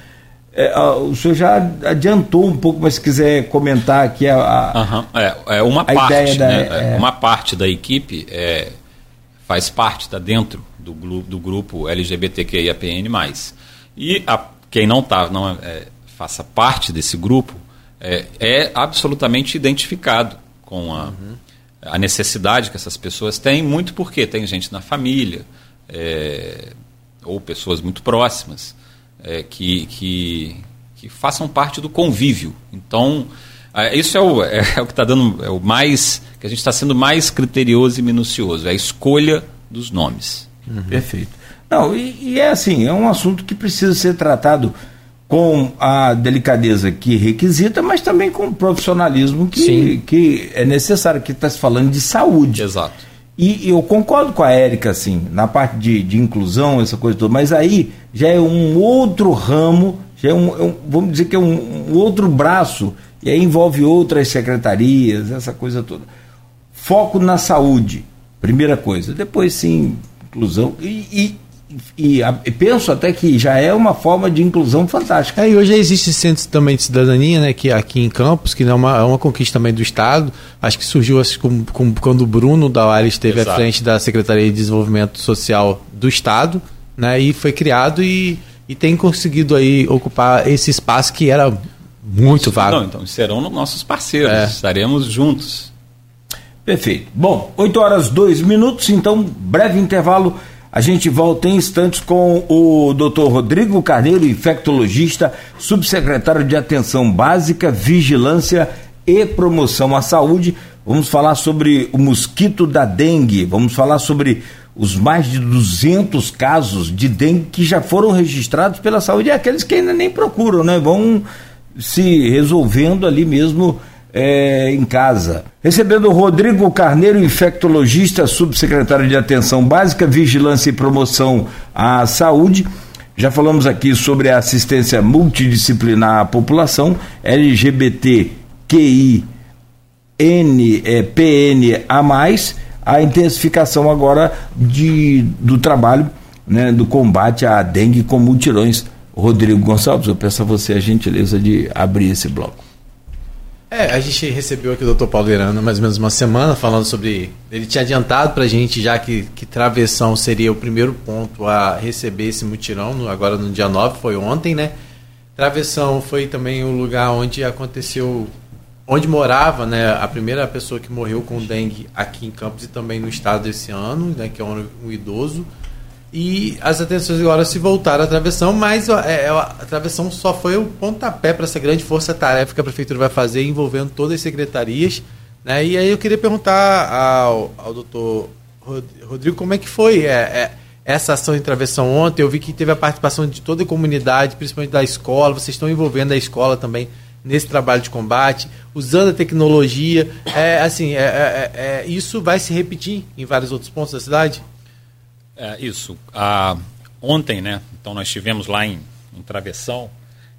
é, o senhor já adiantou um pouco, mas se quiser comentar aqui a, a, uhum. é, é, uma a parte, ideia da, né? É. uma parte da equipe é, faz parte, está dentro do, do grupo LGBTQIAPN+. E a, quem não tá, não é, faça parte desse grupo é, é absolutamente identificado com a, uhum. A necessidade que essas pessoas têm, muito porque tem gente na família ou pessoas muito próximas é, que, que, que, façam parte do convívio. Então, é, isso é o, é, é o que está dando, é o mais, que a gente está sendo mais criterioso e minucioso, é a escolha dos nomes. Uhum. Perfeito. Não, e, e, é assim, é um assunto que precisa ser tratado com a delicadeza que requisita, mas também com o profissionalismo que, que é necessário, que está se falando de saúde. Exato. E eu concordo com a Érica, assim, na parte de, de inclusão, essa coisa toda, mas aí já é um outro ramo, já é um, é um vamos dizer que é um, um, outro braço, e aí envolve outras secretarias, essa coisa toda. Foco na saúde, primeira coisa. Depois, sim, inclusão. E, e e, e, penso até que já é uma forma de inclusão fantástica. É, e hoje existe centro também de cidadania, né, que é aqui em Campos, que é uma, é uma conquista também do Estado. Acho que surgiu assim, com, com, quando o Bruno Dauari esteve Exato. à frente da Secretaria de Desenvolvimento Social do Estado, né, e foi criado e, e tem conseguido aí ocupar esse espaço que era muito vago. Não, então serão nossos parceiros, é. estaremos juntos. Perfeito. Bom, 8 horas 2 minutos, então breve intervalo. A gente volta em instantes com o Dr. Rodrigo Carneiro, infectologista, subsecretário de Atenção Básica, Vigilância e Promoção à Saúde. Vamos falar sobre o mosquito da dengue, vamos falar sobre os mais de 200 casos de dengue que já foram registrados pela saúde e aqueles que ainda nem procuram, né? Vão se resolvendo ali mesmo é, em casa. Recebendo Rodrigo Carneiro, infectologista, subsecretário de Atenção Básica, Vigilância e Promoção à Saúde. Já falamos aqui sobre a assistência multidisciplinar à população, LGBTQI, N, é, PNA, a intensificação agora de, do trabalho né, do combate à dengue com mutirões. Rodrigo Gonçalves, eu peço a você a gentileza de abrir esse bloco. É, a gente recebeu aqui o Dr. Paulo Irano mais ou menos uma semana falando sobre. Ele tinha adiantado para a gente já que, que travessão seria o primeiro ponto a receber esse mutirão, no, agora no dia 9, foi ontem, né? Travessão foi também o lugar onde aconteceu, onde morava né, a primeira pessoa que morreu com dengue aqui em Campos e também no estado esse ano, né, que é um, um idoso. E as atenções agora se voltaram à travessão, mas é, é, a travessão só foi o pontapé para essa grande força-tarefa que a prefeitura vai fazer envolvendo todas as secretarias. Né? E aí eu queria perguntar ao, ao doutor Rodrigo como é que foi é, é, essa ação em travessão ontem. Eu vi que teve a participação de toda a comunidade, principalmente da escola. Vocês estão envolvendo a escola também nesse trabalho de combate, usando a tecnologia. É, assim, é, é isso vai se repetir em vários outros pontos da cidade? É, isso. Ah, ontem, né? Então nós estivemos lá em, em Travessão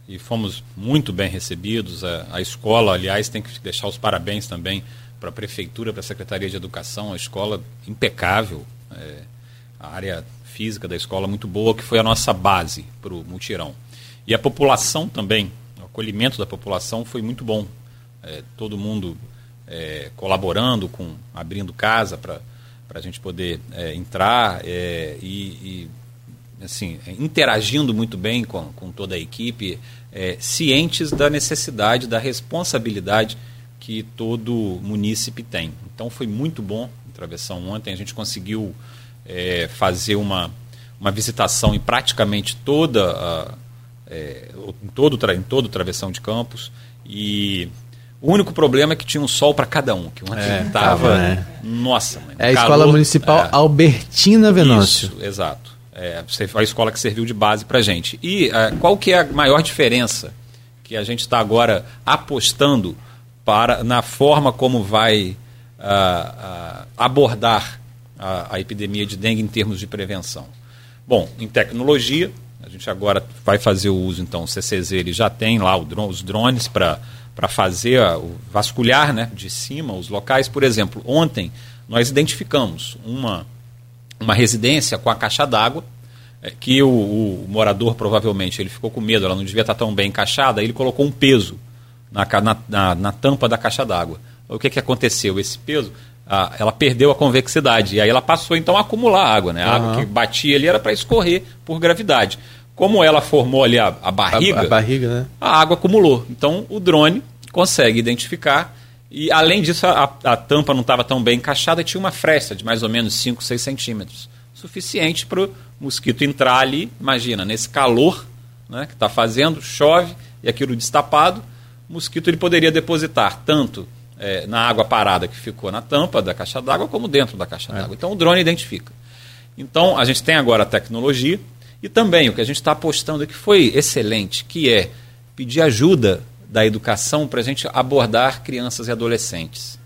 e fomos muito bem recebidos. A, a, escola, aliás, tem que deixar os parabéns também para a prefeitura, para a Secretaria de Educação, a escola impecável, é, a área física da escola muito boa, que foi a nossa base para o mutirão. E a população também, o acolhimento da população foi muito bom. É, todo mundo é, colaborando com abrindo casa para para a gente poder é, entrar é, e, e, assim, interagindo muito bem com, com toda a equipe, é, cientes da necessidade, da responsabilidade que todo munícipe tem. Então foi muito bom a travessão ontem, a gente conseguiu é, fazer uma, uma visitação em praticamente toda a, é, em todo, em todo o travessão de campos e o único problema é que tinha um sol para cada um, que ontem é, tava, né? nossa, mãe, É a calor, Escola Municipal é, Albertina Venâncio. Isso, exato. É a escola que serviu de base para gente. E é, qual que é a maior diferença que a gente está agora apostando para na forma como vai uh, uh, abordar a, a epidemia de dengue em termos de prevenção? Bom, em tecnologia, a gente agora vai fazer o uso, então, o CCZ ele já tem lá os drones para para fazer o vasculhar né, de cima os locais. Por exemplo, ontem nós identificamos uma, uma residência com a caixa d'água, é, que o, o, morador provavelmente ele ficou com medo, ela não devia estar tão bem encaixada, aí ele colocou um peso na, na, na, na tampa da caixa d'água. O que, que aconteceu? Esse peso, ela perdeu a convexidade, e aí ela passou então a acumular água. Né? A uhum. água que batia ali era para escorrer por gravidade. Como ela formou ali a, a barriga, a, a, barriga né? a água acumulou. Então o drone consegue identificar. E além disso, a, a tampa não estava tão bem encaixada, tinha uma fresta de mais ou menos 5, 6 centímetros. Suficiente para o mosquito entrar ali, imagina, nesse calor né, que está fazendo, chove e aquilo destapado, o mosquito ele poderia depositar tanto é, na água parada que ficou na tampa da caixa d'água, como dentro da caixa é. d'água. Então o drone identifica. Então, a gente tem agora a tecnologia e também o que a gente está apostando que foi excelente, que é pedir ajuda da educação para a gente abordar crianças e adolescentes.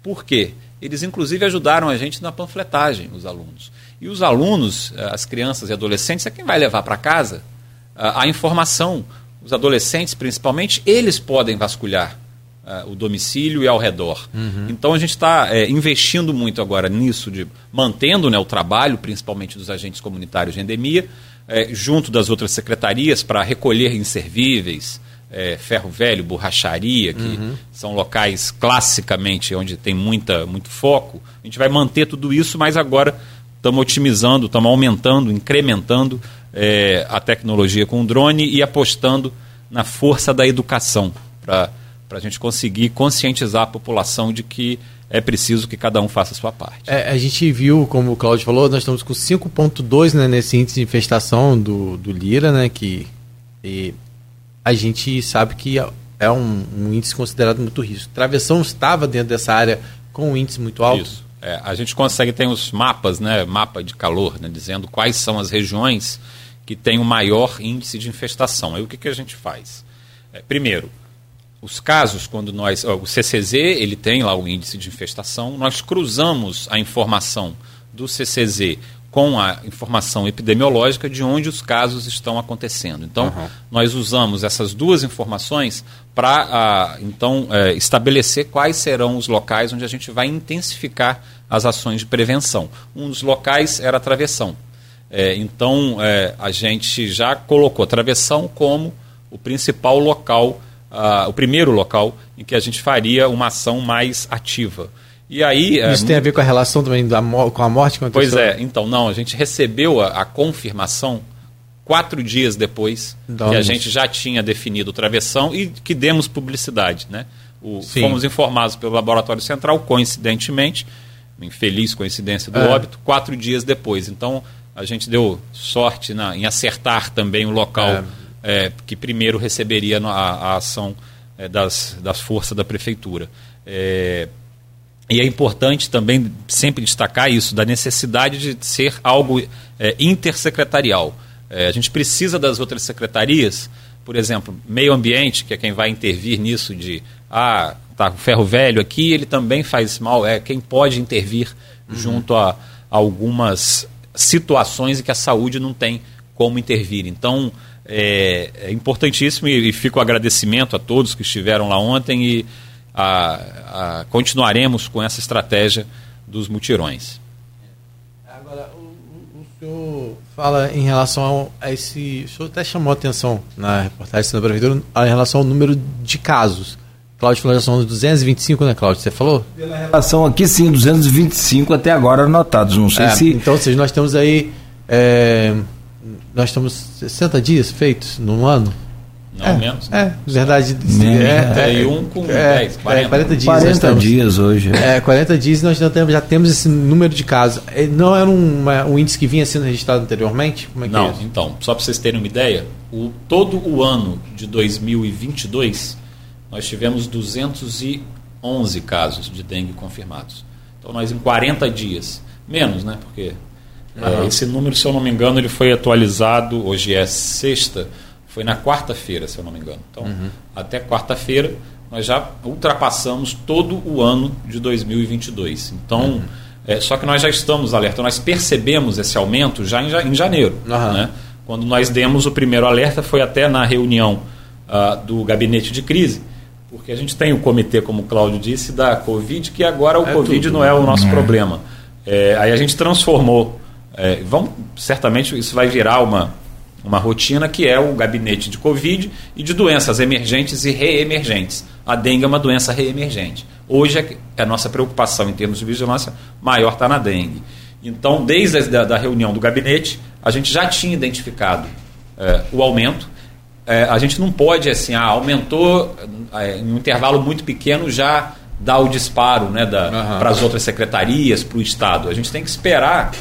Por quê? Eles, inclusive, ajudaram a gente na panfletagem, os alunos. E os alunos, eh, as crianças e adolescentes, é quem vai levar para casa a, a informação. Os adolescentes, principalmente, eles podem vasculhar uh, o domicílio e ao redor. Uhum. Então a gente está é, investindo muito agora nisso, de mantendo né, o trabalho, principalmente dos agentes comunitários de endemia, é, junto das outras secretarias para recolher inservíveis, é, ferro velho, borracharia, que uhum. são locais classicamente onde tem muita, muito foco. A gente vai manter tudo isso, mas agora estamos otimizando, estamos aumentando, incrementando é, a tecnologia com o drone e apostando na força da educação para a gente conseguir conscientizar a população de que é preciso que cada um faça a sua parte. É, a gente viu, como o Claudio falou, nós estamos com 5.2 né, nesse índice de infestação do, do Lira, né, que a gente sabe que é, é um, um, índice considerado muito risco. Travessão estava dentro dessa área com um índice muito alto? Isso. É, a gente consegue, tem os mapas, né, mapa de calor, né, dizendo quais são as regiões que têm o maior índice de infestação. Aí o que, que a gente faz? É, primeiro, os casos, quando nós. Ó, o CCZ ele tem lá o índice de infestação, nós cruzamos a informação do CCZ com a informação epidemiológica de onde os casos estão acontecendo. Então, uhum. nós usamos essas duas informações para então é, estabelecer quais serão os locais onde a gente vai intensificar as ações de prevenção. Um dos locais era a travessão. É, então, é, a gente já colocou a travessão como o principal local uh, o primeiro local em que a gente faria uma ação mais ativa. E aí, é, Isso é, tem a ver com a relação também da, com a morte? Com pois é, então, não, a gente recebeu a, a confirmação quatro dias depois Damos. que a gente já tinha definido o travessão e que demos publicidade. Né? O, fomos informados pelo Laboratório Central, coincidentemente, infeliz coincidência do é. óbito, quatro dias depois. Então, a gente deu sorte na, em acertar também o local. É é, que primeiro receberia a, a ação é, das, das forças da prefeitura. É, e é importante também sempre destacar isso, da necessidade de ser algo é, intersecretarial. É, a gente precisa das outras secretarias, por exemplo, meio ambiente, que é quem vai intervir nisso de ah, tá ferro velho aqui, ele também faz mal, é quem pode intervir uhum. junto a, a algumas situações em que a saúde não tem como intervir. Então, é, é importantíssimo e, e fica o agradecimento a todos que estiveram lá ontem e a, a, continuaremos com essa estratégia dos mutirões. Agora, o, o, senhor fala em relação a esse. O senhor até chamou a atenção na reportagem da Prefeitura em relação ao número de casos. Cláudio falou já são 225, né, Cláudio? Você falou? Pela relação aqui, sim, 225 até agora anotados. Não sei é, se. Então, ou seja, nós temos aí. É, nós estamos 60 dias feitos num ano. Não, é, menos. Né? É, verdade. Menos, é, é, um com é, 10, 40. É, 40 dias. 40 estamos, dias hoje. É, 40 dias nós já temos, já temos esse número de casos. É, não era um, um índice que vinha sendo registrado anteriormente? Como é que Não, é isso? então, só para vocês terem uma ideia, o, todo o ano de 2022 nós tivemos 211 casos de dengue confirmados. Então nós em 40 dias, menos, né? Porque Uhum. esse número, se eu não me engano, ele foi atualizado, hoje é sexta, foi na quarta-feira, se eu não me engano. Então, uhum. até quarta-feira, nós já ultrapassamos todo o ano de 2022. Então, uhum. é, só que nós já estamos alerta, nós percebemos esse aumento já em, em janeiro. Né? Quando nós demos o primeiro alerta, foi até na reunião uh, do gabinete de crise, porque a gente tem o comitê, como o Cláudio disse, da Covid, que agora o é Covid tudo. não é o nosso é. problema. É, aí a gente transformou é, vão, certamente isso vai virar uma, uma rotina que é o gabinete de Covid e de doenças emergentes e reemergentes. A dengue é uma doença reemergente. Hoje é a nossa preocupação em termos de vigilância maior está na dengue. Então, desde a da reunião do gabinete, a gente já tinha identificado é, o aumento. É, a gente não pode, assim, ah, aumentou é, em um intervalo muito pequeno, já dá o disparo né, uhum. para as outras secretarias, para o Estado. A gente tem que esperar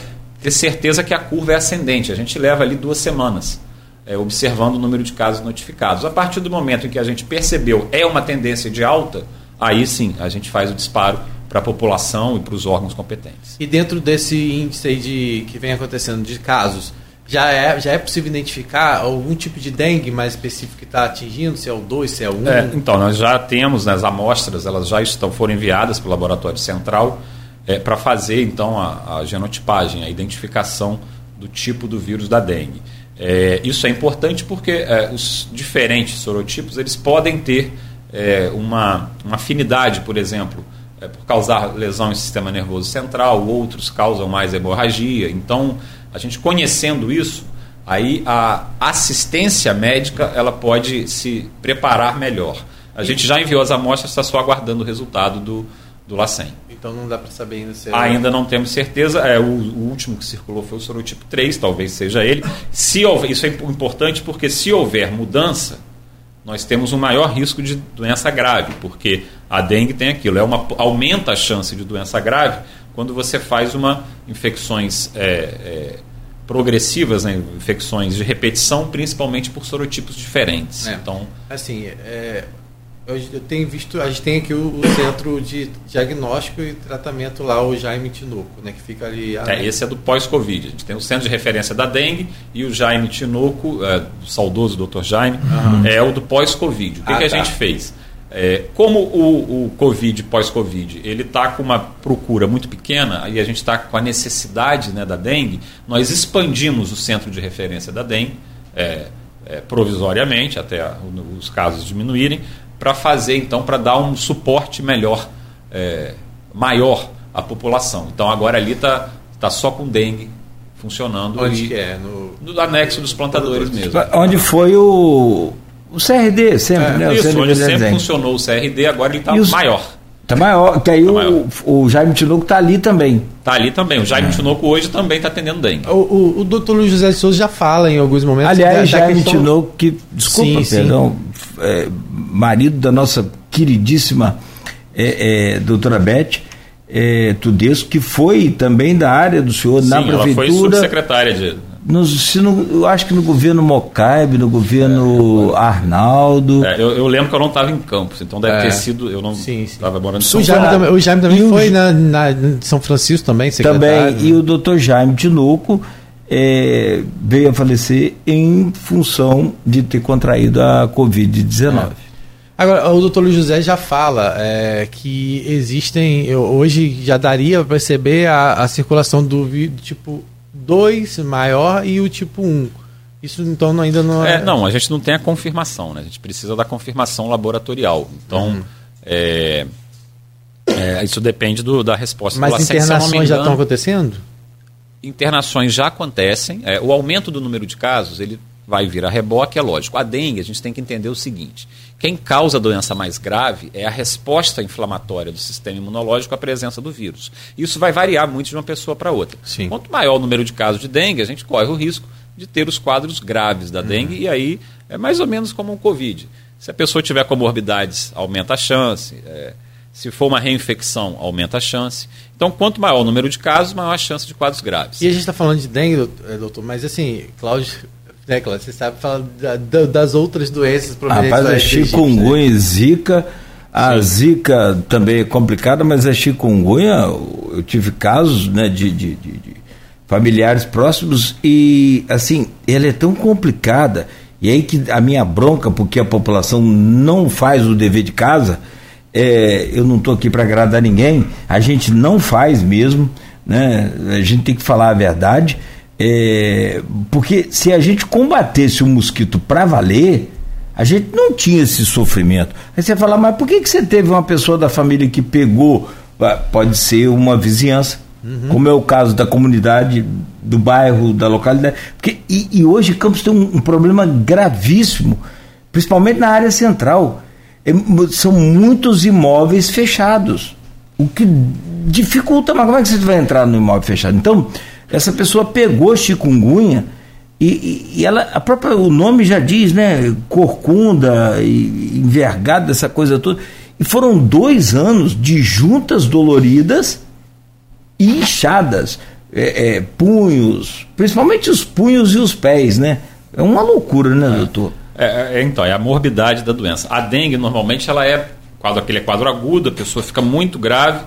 ter certeza que a curva é ascendente. A gente leva ali duas semanas é, observando o número de casos notificados. A partir do momento em que a gente percebeu é uma tendência de alta, aí sim a gente faz o disparo para a população e para os órgãos competentes. E dentro desse índice de, que vem acontecendo de casos, já é, já é possível identificar algum tipo de dengue mais específico que está atingindo, se é o 2, se é o 1? Um? É, então, nós já temos né, as amostras, elas já estão, foram enviadas para o laboratório central é, para fazer então a, a, genotipagem, a identificação do tipo do vírus da dengue. É, isso é importante porque é, os diferentes sorotipos eles podem ter é, uma, uma afinidade, por exemplo, é, por causar lesão em sistema nervoso central, outros causam mais hemorragia. Então, a gente conhecendo isso, aí a assistência médica ela pode se preparar melhor. A gente já enviou as amostras, está só aguardando o resultado do, do LACEN. Então não dá para saber ainda se é... Ainda não temos certeza. É, o, o, último que circulou foi o sorotipo 3, talvez seja ele. Se houver, isso é importante porque se houver mudança, nós temos um maior risco de doença grave, porque a dengue tem aquilo, é uma, aumenta a chance de doença grave quando você faz uma infecções é, é, progressivas, né, infecções de repetição, principalmente por sorotipos diferentes. É. Então, assim, é, eu tenho visto, a gente tem aqui o, o, centro de diagnóstico e tratamento lá, o Jaime Tinoco, né, que fica ali. É, esse é do pós-Covid. A gente tem o centro de referência da dengue e o Jaime Tinoco, é, do saudoso Dr. Jaime, uhum. é o do pós-Covid. O que, ah, que a tá. gente fez? É, como o, o Covid, pós-Covid, ele está com uma procura muito pequena e a gente está com a necessidade né, da dengue, nós expandimos o centro de referência da dengue, é, é, provisoriamente, até os casos diminuírem, para fazer, então, para dar um suporte melhor, é, maior à população. Então, agora ali está tá só com dengue funcionando. Onde e, é? No, no anexo dos plantadores mesmo. Onde foi o, o CRD sempre, é, né? Isso, o onde sempre funcionou o CRD, agora ele está maior. Está maior, que aí tá o, o Jaime Tinoco está ali também. Está ali também. O Jaime é. Tinoco hoje também está atendendo dengue. O, o, o doutor Luiz José de Souza já fala em alguns momentos. Aliás, da, Jaime questão... Tinoco, que, desculpa, sim, perdão, sim. É, marido da nossa queridíssima é, é, doutora Beth é, Tudesco, que foi também da área do senhor sim, na prefeitura. Ela foi subsecretária de no, se no, eu acho que no governo Mocaib, no governo é, Arnaldo. É, eu, eu, lembro que eu não estava em Campos, então deve é. ter sido. Eu não estava morando em São Paulo. Também, o Jaime também foi na, na, São Francisco também, secretário. Também, e o doutor Jaime Tinoco é, veio a falecer em função de ter contraído a Covid-19. Agora, o doutor Luiz José já fala é, que existem, eu, hoje já daria para perceber a, a circulação do tipo 2 maior e o tipo 1. Isso então ainda não é... é... Não, a gente não tem a confirmação, né? A gente precisa da confirmação laboratorial. Então, uhum. é, é, isso depende do, da resposta. Mas internações engano, já estão acontecendo? Internações já acontecem. É, o aumento do número de casos, ele vai vir a reboque, é lógico. A dengue, a gente tem que entender o seguinte: quem causa a doença mais grave é a resposta inflamatória do sistema imunológico à presença do vírus. Isso vai variar muito de uma pessoa para outra. Sim. Quanto maior o número de casos de dengue, a gente corre o risco de ter os quadros graves da dengue, uhum. e aí é mais ou menos como um Covid. Se a pessoa tiver comorbidades, aumenta a chance. É, se for uma reinfecção, aumenta a chance. Então, quanto maior o número de casos, maior a chance de quadros graves. E a gente está falando de dengue, doutor, mas assim, Cláudio né, Cláudio? Você sabe falar da, das outras doenças Rapaz, a chikungunya, né? zika. A zika também é complicada, mas a chikungunya, eu tive casos né, de, de, de, de familiares próximos e, assim, ela é tão complicada. E aí que a minha bronca, porque a população não faz o dever de casa, é, eu não estou aqui para agradar ninguém, a gente não faz mesmo, né? A gente tem que falar a verdade. É, porque se a gente combatesse o mosquito para valer, a gente não tinha esse sofrimento. Aí você fala, mas por que, que você teve uma pessoa da família que pegou? Ah, pode ser uma vizinhança, uhum. como é o caso da comunidade, do bairro, da localidade. Porque, e, e hoje Campos tem um, um, problema gravíssimo, principalmente na área central. É, são muitos imóveis fechados, o que dificulta, mas como é que você vai entrar no imóvel fechado? Então, essa pessoa pegou chikungunya e, e, ela, a própria, o nome já diz, né? Corcunda, e, envergada, essa coisa toda. E foram dois anos de juntas doloridas e inchadas. É, é, punhos, principalmente os punhos e os pés, né? É uma loucura, né, é. doutor? É, é, então, é a morbidade da doença. A dengue, normalmente, ela é quadro, aquele quadro agudo, a pessoa fica muito grave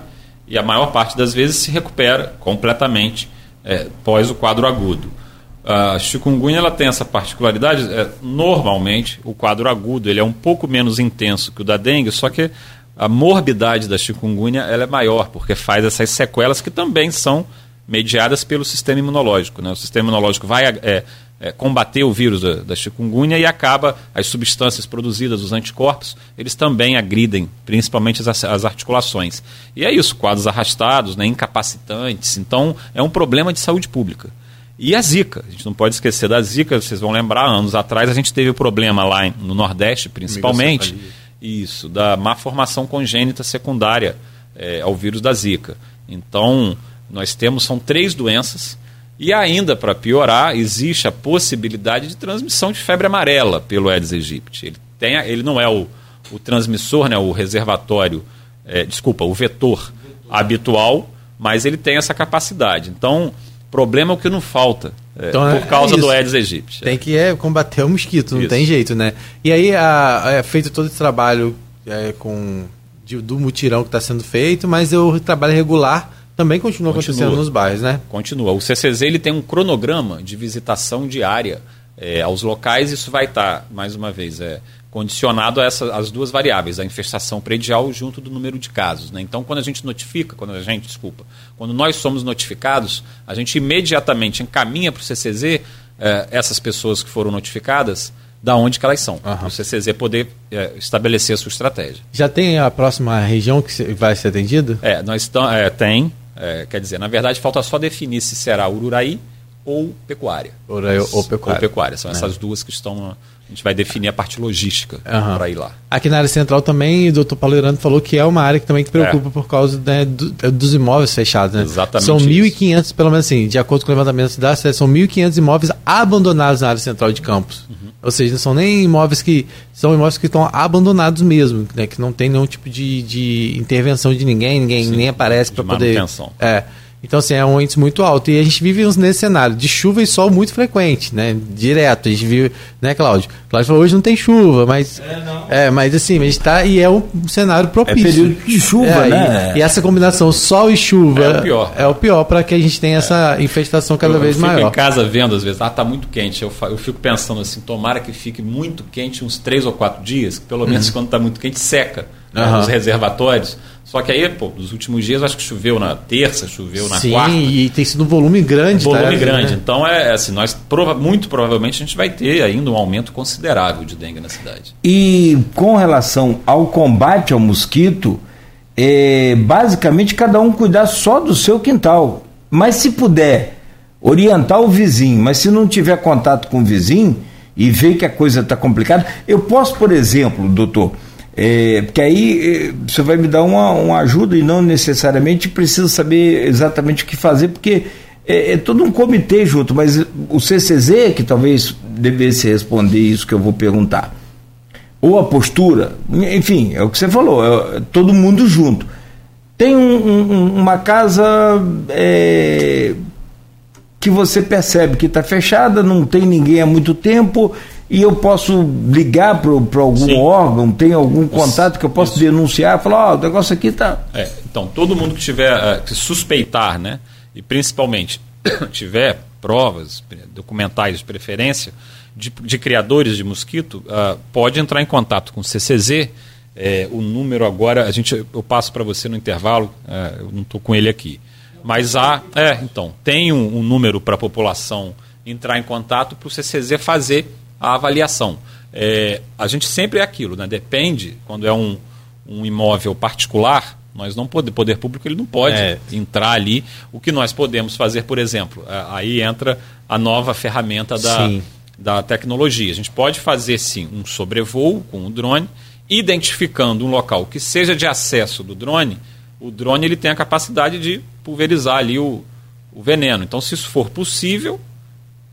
e a maior parte das vezes se recupera completamente é, pós o quadro agudo. A chikungunya ela tem essa particularidade, é, normalmente o quadro agudo ele é um pouco menos intenso que o da dengue, só que a morbidade da chikungunya ela é maior, porque faz essas sequelas que também são mediadas pelo sistema imunológico. Né? O sistema imunológico vai é, é, combater o vírus da, da, chikungunya e acaba as substâncias produzidas, os anticorpos, eles também agridem, principalmente as, as articulações. E é isso, quadros arrastados, né, incapacitantes. Então, é um problema de saúde pública. E a Zika, a gente não pode esquecer da Zika, vocês vão lembrar, anos atrás a gente teve o problema lá no Nordeste, principalmente, isso, da má formação congênita secundária é, ao vírus da Zika. Então, nós temos, são três doenças, e ainda, para piorar, existe a possibilidade de transmissão de febre amarela pelo Aedes aegypti. Ele, tem, ele não é o, o transmissor, né, o reservatório, é, desculpa, o vetor habitual, mas ele tem essa capacidade. Então, problema é o que não falta. É, então, por é causa é do Aedes aegypti. Tem que é, combater o mosquito, não isso. tem jeito, né? E aí a, é feito todo esse trabalho é, com de, do mutirão que está sendo feito, mas o trabalho regular também continua, continua, acontecendo nos bairros, né? Continua. O CCZ ele tem um cronograma de visitação diária é, aos locais. Isso vai estar, mais uma vez, é, condicionado a essas as duas variáveis, a infestação predial junto do número de casos. Né? Então, quando a gente notifica, quando a gente, desculpa, quando nós somos notificados, a gente imediatamente encaminha para o CCZ é, essas pessoas que foram notificadas da onde que elas são, uhum. para o CCZ poder é, estabelecer a sua estratégia. Já tem a próxima região que vai ser atendida? É, nós estamos, é, tem, é, quer dizer, na verdade, falta só definir se será Ururaí ou pecuária. Ururaí ou pecuária. Ou pecuária. São é. essas duas que estão. A gente vai definir a parte logística uhum. para ir lá. Aqui na área central também, o doutor Paulo Irano falou que é uma área que também que preocupa é. por causa né, do, é, dos imóveis fechados. Né? Exatamente. São 1.500, pelo menos assim, de acordo com o levantamento da cidade, são 1.500 imóveis abandonados na área central de Campos. Uhum. Ou seja, não são nem imóveis que. São imóveis que estão abandonados mesmo, né? que não tem nenhum tipo de, de intervenção de ninguém, ninguém Sim, nem aparece para poder. Manutenção. É. Então, assim, é um índice muito alto. E a gente vive nesse cenário de chuva e sol muito frequente, né? Direto. A gente vive, né, Cláudio? Cláudio falou, hoje não tem chuva, mas. É, não. é mas assim, a gente tá. E é um cenário propício. É período de chuva, é, né? E, e, essa combinação sol e chuva. É o pior. É o pior para que a gente tenha essa infestação cada eu, vez eu maior. Eu fico em casa vendo, às vezes, ah, tá muito quente. Eu, eu fico pensando assim, tomara que fique muito quente uns três ou quatro dias, que pelo menos uhum. quando tá muito quente, seca né, uhum. nos reservatórios só que aí, pô, nos últimos dias acho que choveu na terça, choveu na Sim, quarta. Sim, e tem sido um volume grande. Um volume tá, grande. Né? Então, é, é assim, nós prova muito provavelmente a gente vai ter ainda um aumento considerável de dengue na cidade. E com relação ao combate ao mosquito, é, basicamente cada um cuidar só do seu quintal. Mas se puder orientar o vizinho, mas se não tiver contato com o vizinho e ver que a coisa está complicada, eu posso, por exemplo, doutor é, porque aí é, você vai me dar uma, uma ajuda e não necessariamente precisa saber exatamente o que fazer, porque é, é, todo um comitê junto, mas o CCZ, que talvez devesse responder isso que eu vou perguntar, ou a postura, enfim, é o que você falou, é, todo mundo junto. Tem um, um, uma casa é, que você percebe que está fechada, não tem ninguém há muito tempo e eu posso ligar para algum Sim. órgão, tem algum contato que eu posso Isso. denunciar, falar, ó, oh, o negócio aqui está. É, então, todo mundo que tiver uh, que suspeitar, né? E principalmente *coughs* tiver provas, documentais de preferência, de, de criadores de mosquito, uh, pode entrar em contato com o CCZ. É, o número agora, a gente, eu passo para você no intervalo, uh, eu não estou com ele aqui. Mas há, é, então, tem um, um número para a população entrar em contato para o CCZ fazer a avaliação. É, a gente sempre é aquilo, né? depende, quando é um, um imóvel particular, nós não podemos, poder público ele não pode é. entrar ali. O que nós podemos fazer, por exemplo, aí entra a nova ferramenta da, da tecnologia. A gente pode fazer sim um sobrevoo com o drone, identificando um local que seja de acesso do drone, o drone ele tem a capacidade de pulverizar ali o, o veneno. Então, se isso for possível,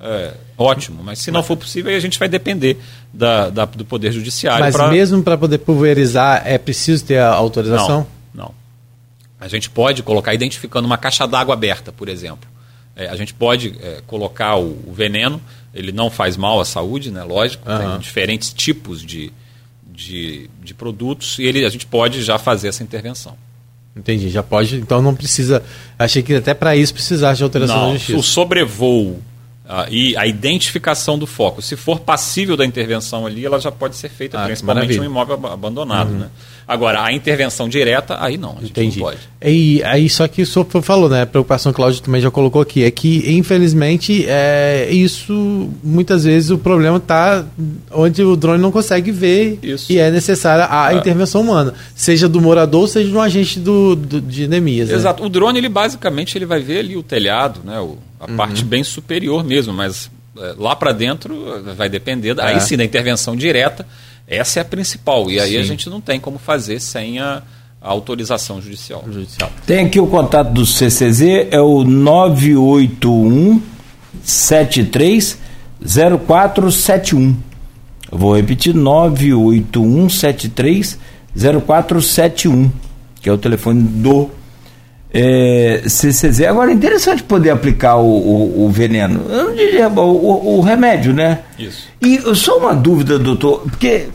é, ótimo, mas se não for possível, a gente vai depender da, da do Poder Judiciário. Mas pra... mesmo para poder pulverizar, é preciso ter a autorização? Não, não. A gente pode colocar, identificando uma caixa d'água aberta, por exemplo. É, a gente pode é, colocar o, o, veneno, ele não faz mal à saúde, né? lógico, uhum. tem diferentes tipos de, de, de produtos, e ele, a gente pode já fazer essa intervenção. Entendi, já pode, então não precisa. Achei que até para isso precisasse de alteração não, da justiça. O sobrevoo ah, e a identificação do foco, se for passível da intervenção ali, ela já pode ser feita, Ah, principalmente um imóvel ab- abandonado. Né? Agora, a intervenção direta, aí não, a gente Entendi. não pode. E aí, só que o senhor falou, né? A preocupação que o Cláudio também já colocou aqui, é que, infelizmente, é, isso, muitas vezes, o problema está onde o drone não consegue ver Isso. e é necessária a É. intervenção humana, seja do morador, seja de um agente do, do- de Neemias. né? Exato. O drone, ele basicamente ele vai ver ali o telhado, né? o- a Uhum. parte bem superior mesmo, mas é, lá para dentro vai depender, É. aí sim, da intervenção direta. Essa é a principal. E aí a Sim. gente não tem como fazer sem a, a autorização judicial. Judicial. Tem aqui o contato do CCZ, é o 981 73 0471. Eu vou repetir, 981 73 0471, que é o telefone do é, CCZ. Agora, é interessante poder aplicar o, o- o veneno, eu não diria, o, o- remédio, né? Isso. E só uma dúvida, doutor, porque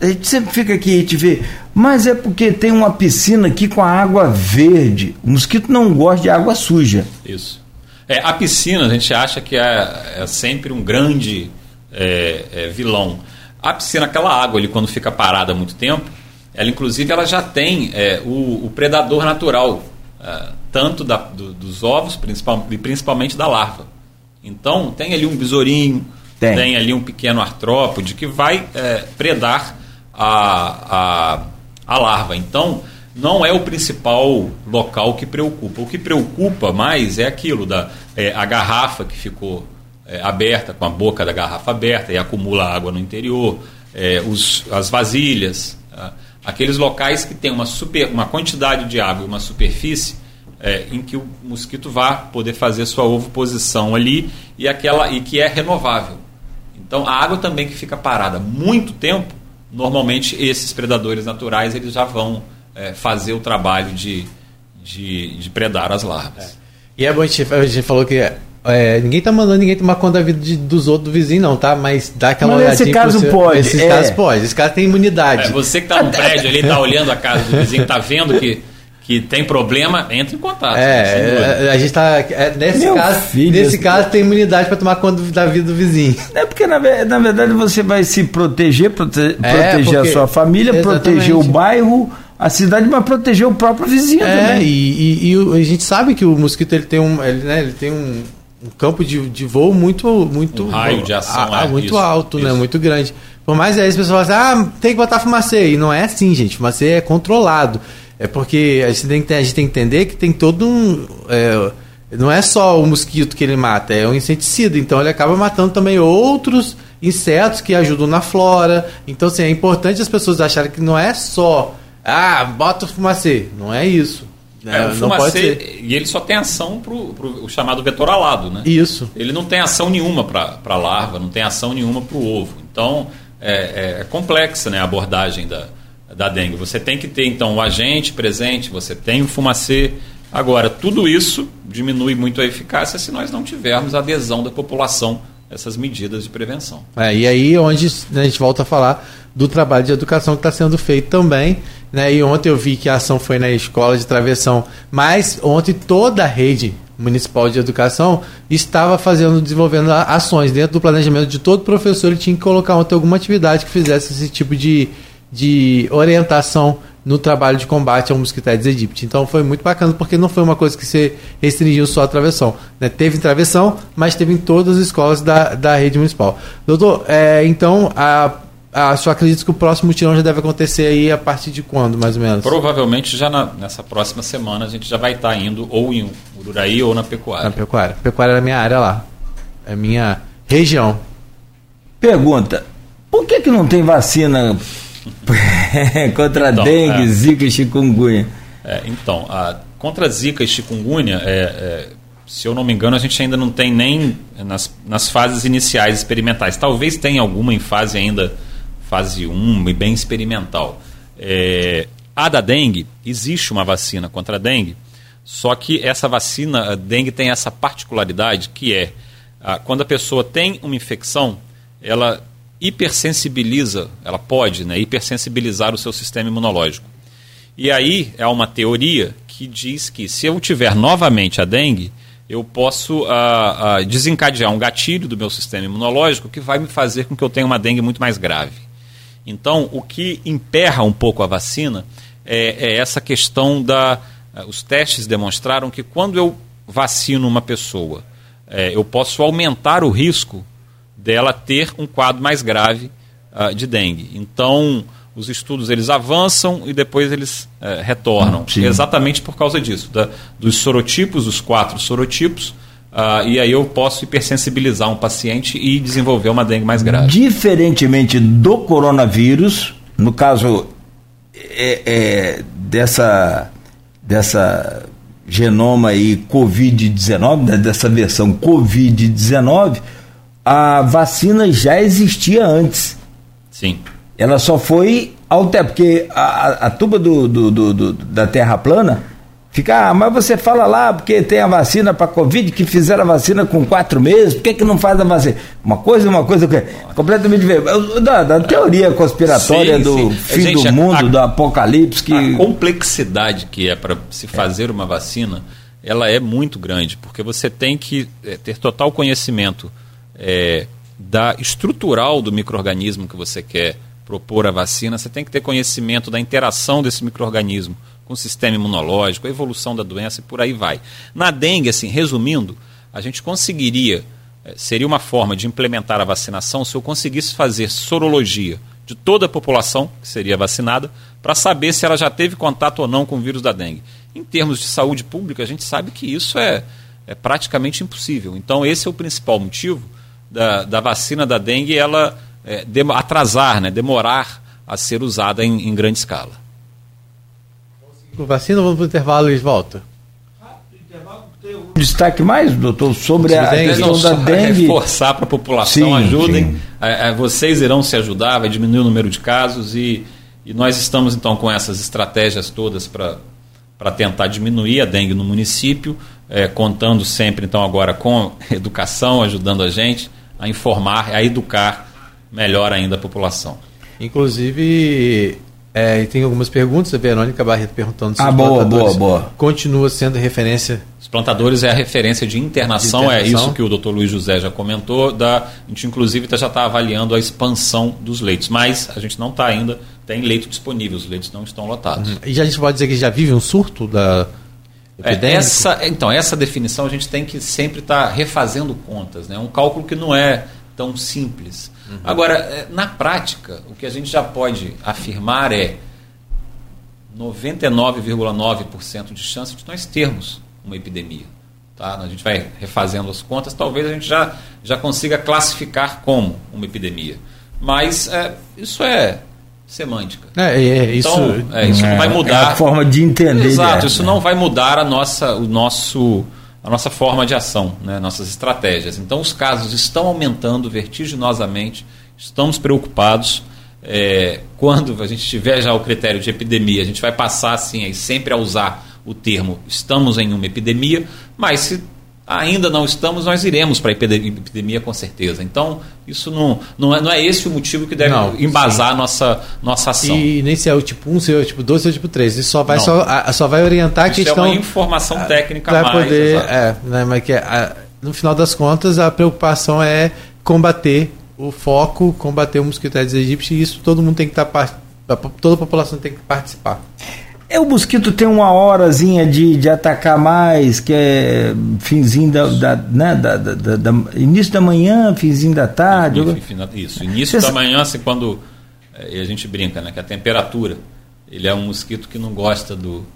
a gente sempre fica aqui e te vê, mas é porque tem uma piscina aqui com a água verde. O mosquito não gosta de água suja. Isso. É, a piscina a gente acha que é, é sempre um grande é, é, vilão. A piscina, aquela água ali, quando fica parada há muito tempo, ela inclusive ela já tem é, o, o predador natural, é, tanto da- do- dos ovos principal, e principalmente da larva. Então tem ali um besourinho, Tem. tem, ali um pequeno artrópode que vai é, predar a, a, a larva. Então, não é o principal local que preocupa. O que preocupa mais é aquilo da é, a garrafa que ficou é, aberta, com a boca da garrafa aberta e acumula água no interior, é, os, as vasilhas, aqueles locais que tem uma, super, uma quantidade de água e uma superfície é, em que o mosquito vá poder fazer sua ovoposição ali e aquela e que é renovável. Então, a água também que fica parada muito tempo, normalmente esses predadores naturais eles já vão é, fazer o trabalho de, de, de predar as larvas. E é bom, a gente, a gente falou que é, ninguém tá mandando ninguém tomar conta da vida de- dos outros do vizinho, não, tá? Mas dá aquela Mas nesse olhadinha. caso pro seu- pode, Nesses é. casos pode. Esse cara tem imunidade. É, você que está no prédio ali, está olhando a casa do vizinho, está vendo que, que tem problema, entre em contato. É, é, a gente tá. é, nesse Meu caso, filho, nesse esse- caso tem imunidade para tomar conta da vida do vizinho. É porque, na, na verdade, você vai se proteger, prote- É, proteger porque- a sua família, proteger o Exatamente. bairro, a cidade, mas proteger o próprio vizinho É, também. e, e- e a gente sabe que o mosquito ele tem um, ele, né, ele tem um, um campo de, de voo muito, muito Um raio de ação, ah, é, muito isso, alto, né, isso. muito grande. Por mais aí as pessoas falam assim, ah, tem que botar fumacê. E não é assim, gente. Fumacê é controlado. É porque a gente tem que, a gente tem que entender que tem todo um. é, não é só o mosquito que ele mata, é um inseticida. Então ele acaba matando também outros insetos que ajudam na flora. Então, assim, é importante as pessoas acharem que não é só. Ah, bota o fumacê. Não é isso. É, É, o fumacê, e ele só tem ação para o chamado vetor alado, né? Isso. Ele não tem ação nenhuma para a larva, não tem ação nenhuma para o ovo. Então, é, é complexa né, a abordagem da, da dengue. Você tem que ter, então, o agente presente, você tem o fumacê. Agora, tudo isso diminui muito a eficácia se nós não tivermos a adesão da população a essas medidas de prevenção. É, e aí onde a gente volta a falar do trabalho de educação que está sendo feito também. Né? E ontem eu vi que a ação foi na escola de travessão, mas ontem toda a rede municipal de educação estava fazendo, desenvolvendo ações dentro do planejamento de todo professor. Ele tinha que colocar ontem alguma atividade que fizesse esse tipo de, de orientação no trabalho de combate ao mosquito Aedes aegypti. Então foi muito bacana porque não foi uma coisa que se restringiu só à travessão. né? Teve em travessão, mas teve em todas as escolas da, da rede municipal. Doutor, é, então a, a sua acredita que o próximo tirão já deve acontecer aí a partir de quando, mais ou menos? Provavelmente já na- nessa próxima semana a gente já vai estar indo ou em Ururaí ou na Na pecuária. pecuária. Pecuária é a minha área lá. É a minha região. Pergunta: por que, que não tem vacina *laughs* contra Então, dengue, é. zika e chikungunya? É, então, a, contra Zika e chikungunya, é, é, se eu não me engano, a gente ainda não tem nem nas, nas fases iniciais experimentais. Talvez tenha alguma em fase ainda, fase 1 e bem experimental. É, a da dengue, existe uma vacina contra a dengue, só que essa vacina, a dengue tem essa particularidade que é, ah, quando a pessoa tem uma infecção, ela hipersensibiliza, ela pode né, hipersensibilizar o seu sistema imunológico. E aí é uma teoria que diz que se eu tiver novamente a dengue, eu posso ah, ah, desencadear um gatilho do meu sistema imunológico que vai me fazer com que eu tenha uma dengue muito mais grave. Então, o que emperra um pouco a vacina é, é essa questão da. Ah, os testes demonstraram que quando eu vacino uma pessoa, é, eu posso aumentar o risco dela ter um quadro mais grave uh, de dengue. Então, os estudos eles avançam e depois eles uh, retornam. Sim. Exatamente por causa disso, da, dos sorotipos, os quatro sorotipos, uh, e aí eu posso hipersensibilizar um paciente e desenvolver uma dengue mais grave. Diferentemente do coronavírus, no caso é, é, dessa, dessa genoma aí Covid-19, né, dessa versão Covid-19, a vacina já existia antes. Sim. Ela só foi alterada, porque a, a tuba do, do, do, do, da Terra plana fica, ah, mas você fala lá porque tem a vacina para Covid, que fizeram a vacina com quatro meses, por que, que não faz a vacina? Uma coisa, uma coisa que completamente diferente. Da, da teoria conspiratória sim, do sim. fim Gente, do mundo, a, do apocalipse. Que... A complexidade que é para se fazer é. uma vacina, ela é muito grande, porque você tem que é, ter total conhecimento é, da estrutural do microorganismo que você quer propor a vacina, você tem que ter conhecimento da interação desse microorganismo com o sistema imunológico, a evolução da doença e por aí vai. Na dengue, assim, resumindo, a gente conseguiria, é, seria uma forma de implementar a vacinação se eu conseguisse fazer sorologia de toda a população que seria vacinada para saber se ela já teve contato ou não com o vírus da dengue. Em termos de saúde pública, a gente sabe que isso é, é praticamente impossível. Então, esse é o principal motivo da, da vacina da dengue ela é, de, atrasar, né, demorar a ser usada em, em grande escala. Com vacina, vamos para o intervalo e volta. Destaque mais, doutor, sobre a questão da dengue. Reforçar para a população, sim, ajudem. Sim. É, é, vocês irão se ajudar, vai diminuir o número de casos e, e nós estamos então com essas estratégias todas para tentar diminuir a dengue no município, é, contando sempre então agora com *laughs* educação, ajudando a gente a informar, a educar melhor ainda a população. Inclusive, é, tem algumas perguntas, a Verônica Barreto perguntando se ah, boa, boa, boa. continua sendo referência. Os plantadores é a referência de internação, de internação. é isso que o doutor Luiz José já comentou. Da, a gente, inclusive, tá, já está avaliando a expansão dos leitos, mas a gente não está ainda, tem leito disponível, os leitos não estão lotados. Uhum. E a gente pode dizer que já vive um surto da, é, essa, então, essa definição a gente tem que sempre estar tá refazendo contas. Né? Um cálculo que não é tão simples. Uhum. Agora, é, na prática, o que a gente já pode afirmar é 99,9% de chance de nós termos uma epidemia. Tá? A gente vai refazendo as contas, talvez a gente já, já consiga classificar como uma epidemia. Mas é, isso é semântica. É, é isso, então, é, isso não vai mudar. É a forma de entender. Exato, isso não vai mudar a nossa, o nosso, a nossa forma de ação, né, nossas estratégias. Então, os casos estão aumentando vertiginosamente, estamos preocupados. É, quando a gente tiver já o critério de epidemia, a gente vai passar assim, aí, sempre a usar o termo estamos em uma epidemia, mas se ainda não estamos, nós iremos para a epidemia com certeza. Então, isso não, não, é, não é esse o motivo que deve não, embasar a nossa, nossa ação. E nem se é o tipo 1, se é o tipo 2, se é o tipo 3. Isso só vai, só, só vai orientar isso a questão. É uma informação técnica vai mais. Poder, é, né, mas que a, no final das contas, a preocupação é combater o foco, combater o mosquito Aedes aegypti, e isso todo mundo tem que estar. Tá, toda a população tem que participar. É, o mosquito tem uma horazinha de, de atacar mais, que é finzinho da, da, né, da, da, da início da manhã, finzinho da tarde. Isso, início Você... da manhã, assim, quando é, a gente brinca, né, que a temperatura, ele é um mosquito que não gosta do,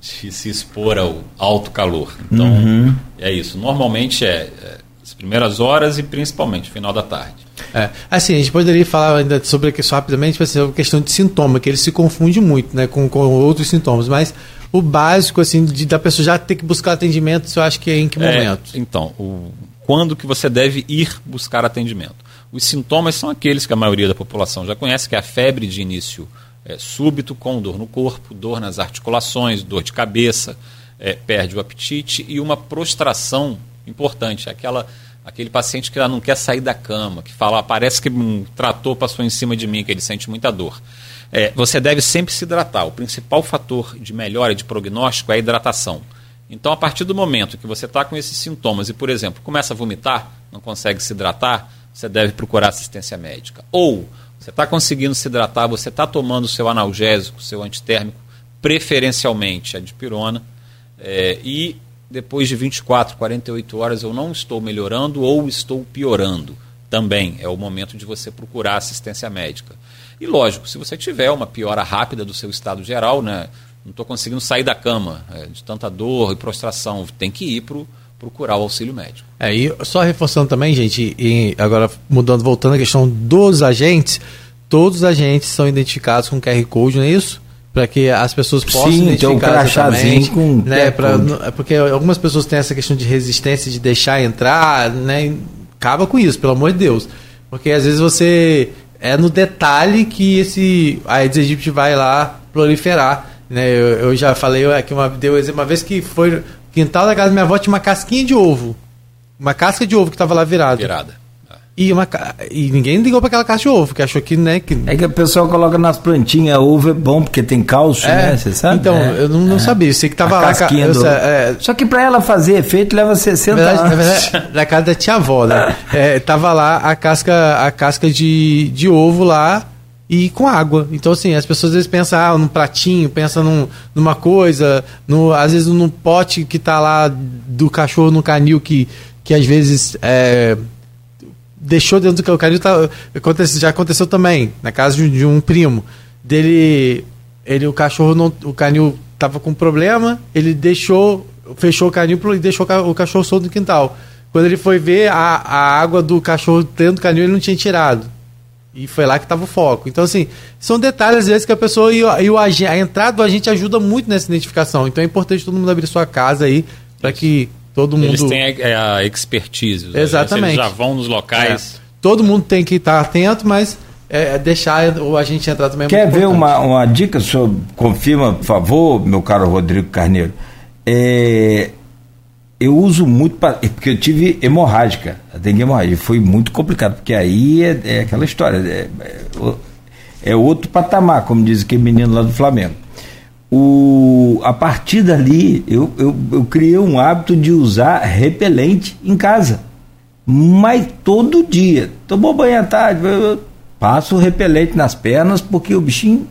de se expor ao alto calor. Então, uhum. é isso. Normalmente é, é as primeiras horas e principalmente final da tarde. É. Assim, a gente poderia falar ainda sobre isso rapidamente, mas sobre a questão de sintoma, que ele se confunde muito né, com, com outros sintomas, mas o básico, assim, de, da pessoa já ter que buscar atendimento, eu acho que é em que é, momento? É, então, o, quando que você deve ir buscar atendimento? Os sintomas são aqueles que a maioria da população já conhece, que é a febre de início é, súbito, com dor no corpo, dor nas articulações, dor de cabeça, é, perde o apetite e uma prostração importante, aquela aquele paciente que não quer sair da cama, que fala, parece que um trator passou em cima de mim, que ele sente muita dor. É, você deve sempre se hidratar. O principal fator de melhora de prognóstico é a hidratação. Então, a partir do momento que você está com esses sintomas e, por exemplo, começa a vomitar, não consegue se hidratar, você deve procurar assistência médica. Ou você está conseguindo se hidratar, você está tomando o seu analgésico, seu antitérmico, preferencialmente a dipirona, é, e depois de 24, 48 horas eu não estou melhorando ou estou piorando. Também é o momento de você procurar assistência médica. E lógico, se você tiver uma piora rápida do seu estado geral, né, não estou conseguindo sair da cama é, de tanta dor e prostração, tem que ir para procurar o auxílio médico. É, e só reforçando também, gente, e agora mudando, voltando à questão dos agentes, todos os agentes são identificados com QR Code, não é isso? Para que as pessoas possam Sim, identificar tem um crachazinho com né, pra, é porque algumas pessoas têm essa questão de resistência de deixar entrar, né? Acaba com isso, pelo amor de Deus. Porque às vezes você é no detalhe que esse a Aedes aegypti vai lá proliferar, né? Eu, eu já falei aqui uma deu uma vez que foi no quintal da casa da minha avó tinha uma casquinha de ovo. Uma casca de ovo que estava lá virada. Virada. E, uma, e ninguém ligou para aquela caixa de ovo, porque achou que, né? Que... É que o pessoal coloca nas plantinhas, ovo é bom porque tem cálcio, é, né? Você sabe? Então, é, eu não, não é. sabia, eu sei que tava a lá. Eu, do... é... Só que para ela fazer efeito leva 60 na verdade, anos. Na verdade, na casa da tia avó, né? *laughs* É, tava lá a casca, a casca de, de ovo lá e com água. Então, assim, as pessoas às vezes pensam ah, num pratinho, pensam num, numa coisa, no, às vezes num pote que tá lá do cachorro no canil que, que às vezes é, deixou dentro do canil. Tá, acontece, já aconteceu também, na casa de, de, um primo. Dele, ele, o cachorro, não, o canil tava com problema, ele deixou, fechou o canil e deixou o cachorro solto no quintal. Quando ele foi ver a, a água do cachorro dentro do canil, ele não tinha tirado. E foi lá que estava o foco. Então, assim, são detalhes, às vezes, que a pessoa e, o, e o a entrada do agente ajuda muito nessa identificação. Então é importante todo mundo abrir sua casa aí para que todo mundo. Eles têm a, a expertise. Exatamente. Eles já vão nos locais. É. Todo mundo tem que estar atento, mas é, deixar o agente entrar também é Quer ver uma, uma dica? Senhor confirma, por favor, meu caro Rodrigo Carneiro. É, eu uso muito pra, porque eu tive hemorrágica, a dengue hemorrágica, foi muito complicado, porque aí é, é aquela história, é, é, é, outro patamar, como diz aquele menino lá do Flamengo. O, a partir dali, eu, eu, eu criei um hábito de usar repelente em casa, mas todo dia. Tomou banho à tarde, eu passo o repelente nas pernas, porque o bichinho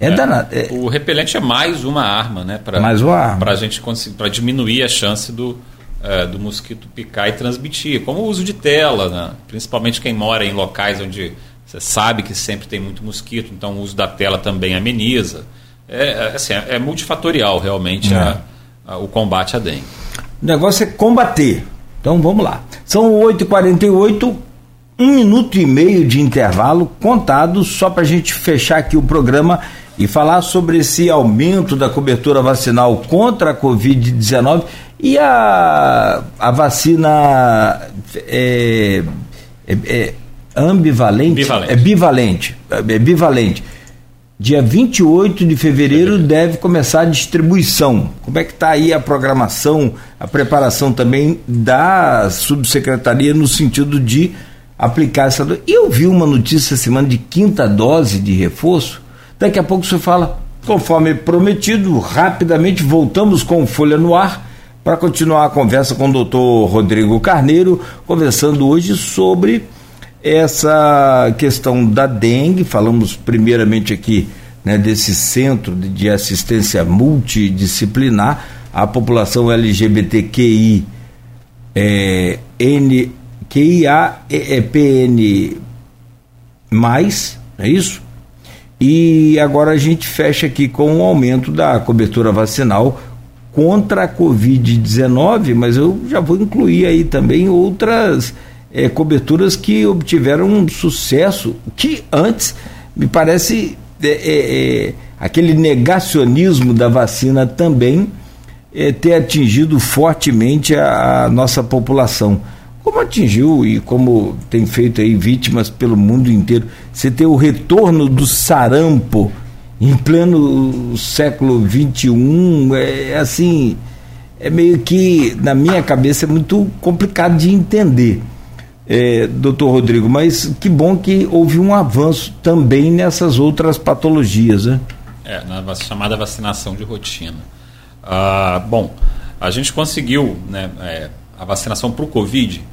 é, é danado. É... O repelente é mais uma arma, né? Pra, mais uma arma. Para a gente para diminuir a chance do, é, do mosquito picar e transmitir. Como o uso de tela, né? principalmente quem mora em locais onde você sabe que sempre tem muito mosquito, então o uso da tela também ameniza. É, é assim, é, multifatorial realmente a, a, o combate à dengue. O negócio é combater. Então vamos lá. São 8h48, um minuto e meio de intervalo contado só para a gente fechar aqui o programa e falar sobre esse aumento da cobertura vacinal contra a Covid-19 e a, a vacina é, é, é ambivalente, bivalente. é bivalente, é bivalente. Dia 28 de fevereiro deve começar a distribuição. Como é que está aí a programação, a preparação também da subsecretaria no sentido de aplicar essa. Eu vi uma notícia semana de quinta dose de reforço Daqui a pouco você fala, conforme prometido, rapidamente voltamos com Folha no Ar para continuar a conversa com o doutor Rodrigo Carneiro, conversando hoje sobre essa questão da dengue. Falamos primeiramente aqui né, desse centro de assistência multidisciplinar à população LGBTQI é, N, QIA, é, PN, mais, é isso? E agora a gente fecha aqui com o aumento da cobertura vacinal contra a Covid-19, mas eu já vou incluir aí também outras é, coberturas que obtiveram um sucesso, que antes me parece é, é, aquele negacionismo da vacina também ter atingido fortemente a, a nossa população como atingiu e como tem feito aí vítimas pelo mundo inteiro. Você ter o retorno do sarampo em pleno século XXI, é assim, é meio que, na minha cabeça, é muito complicado de entender, é, doutor Rodrigo, mas que bom que houve um avanço também nessas outras patologias, né? É, na chamada vacinação de rotina. Ah, bom, a gente conseguiu né, é, a vacinação para o Covid,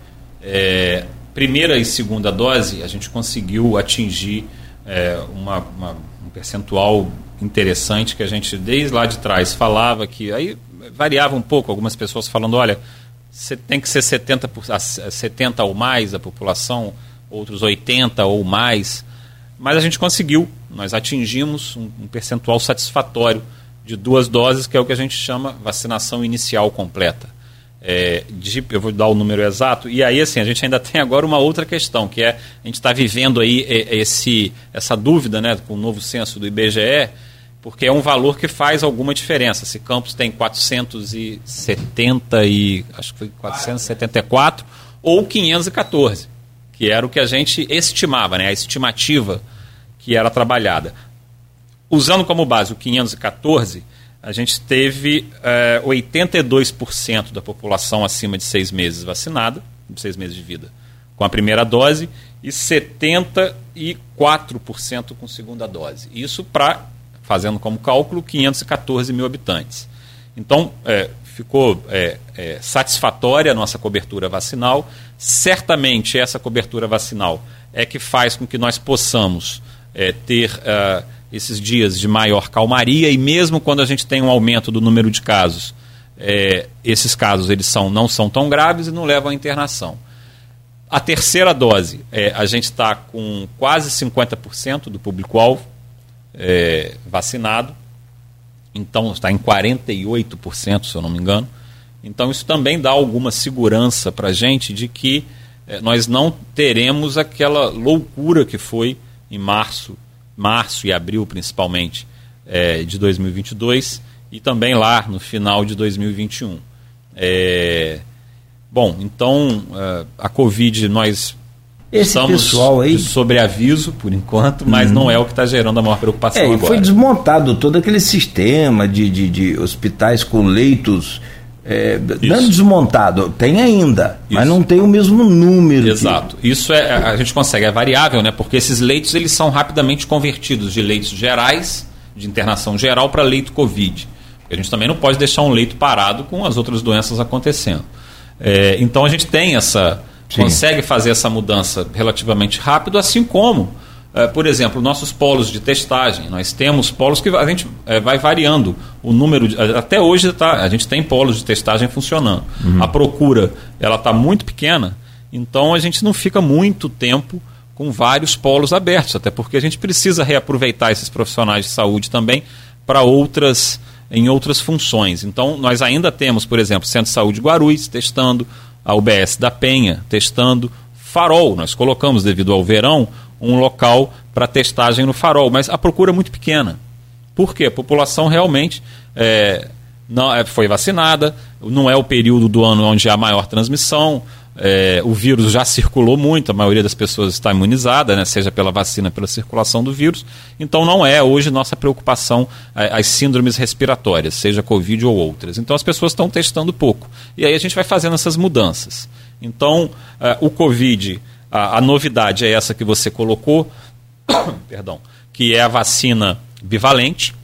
é, primeira e segunda dose, a gente conseguiu atingir é, uma, uma, um percentual interessante que a gente desde lá de trás falava que aí variava um pouco, algumas pessoas falando, olha, tem que ser 70, 70 ou mais a população, outros 80 ou mais, mas a gente conseguiu, nós atingimos um, um percentual satisfatório de duas doses, que é o que a gente chama vacinação inicial completa. É, de, eu vou dar o número exato, e aí assim, a gente ainda tem agora uma outra questão, que é, a gente está vivendo aí esse, essa dúvida né, com o novo censo do IBGE, porque é um valor que faz alguma diferença. Se Campos tem 470 e acho que foi 474 ou 514, que era o que a gente estimava, né, a estimativa que era trabalhada. Usando como base o 514, a gente teve é, 82% da população acima de seis meses vacinada, seis meses de vida, com a primeira dose, e 74% com segunda dose. Isso para fazendo como cálculo 514 mil habitantes. Então, é, ficou é, é, satisfatória a nossa cobertura vacinal. Certamente, essa cobertura vacinal é que faz com que nós possamos é, ter uh, esses dias de maior calmaria e mesmo quando a gente tem um aumento do número de casos, é, esses casos eles são, não são tão graves e não levam à internação. A terceira dose, é, a gente está com quase 50% do público-alvo, é, vacinado. Então está em 48%, se eu não me engano. Então isso também dá alguma segurança para a gente de que é, nós não teremos aquela loucura que foi em março, março e abril principalmente é, de 2022 e também lá no final de 2021. É, bom, então é, a Covid nós esse Estamos pessoal aí. sobre aviso, por enquanto, mas hum. não é o que está gerando a maior preocupação. É, agora. foi desmontado todo aquele sistema de, de, de hospitais com leitos. É, não desmontado, tem ainda, Isso. mas não tem o mesmo número. Exato. Que... Isso é, a gente consegue, é variável, né? Porque esses leitos eles são rapidamente convertidos de leitos gerais, de internação geral, para leito Covid. A gente também não pode deixar um leito parado com as outras doenças acontecendo. É, então a gente tem essa Sim. consegue fazer essa mudança relativamente rápido, assim como, é, por exemplo, nossos polos de testagem. Nós temos polos que a gente é, vai variando o número. De, até hoje tá, a gente tem polos de testagem funcionando. Uhum. A procura ela está muito pequena, então a gente não fica muito tempo com vários polos abertos, até porque a gente precisa reaproveitar esses profissionais de saúde também para outras em outras funções. Então, nós ainda temos, por exemplo, Centro de Saúde Guarulhos testando, a UBS da Penha testando farol. Nós colocamos, devido ao verão, um local para testagem no farol, mas a procura é muito pequena. Por quê? A população realmente é, não é, foi vacinada, não é o período do ano onde há maior transmissão, é, o vírus já circulou muito, a maioria das pessoas está imunizada, né, seja pela vacina, pela circulação do vírus. Então não é hoje nossa preocupação as síndromes respiratórias, seja Covid ou outras. Então as pessoas estão testando pouco. E aí a gente vai fazendo essas mudanças. Então uh, o Covid, a, a novidade é essa que você colocou, *coughs* perdão, que é a vacina bivalente.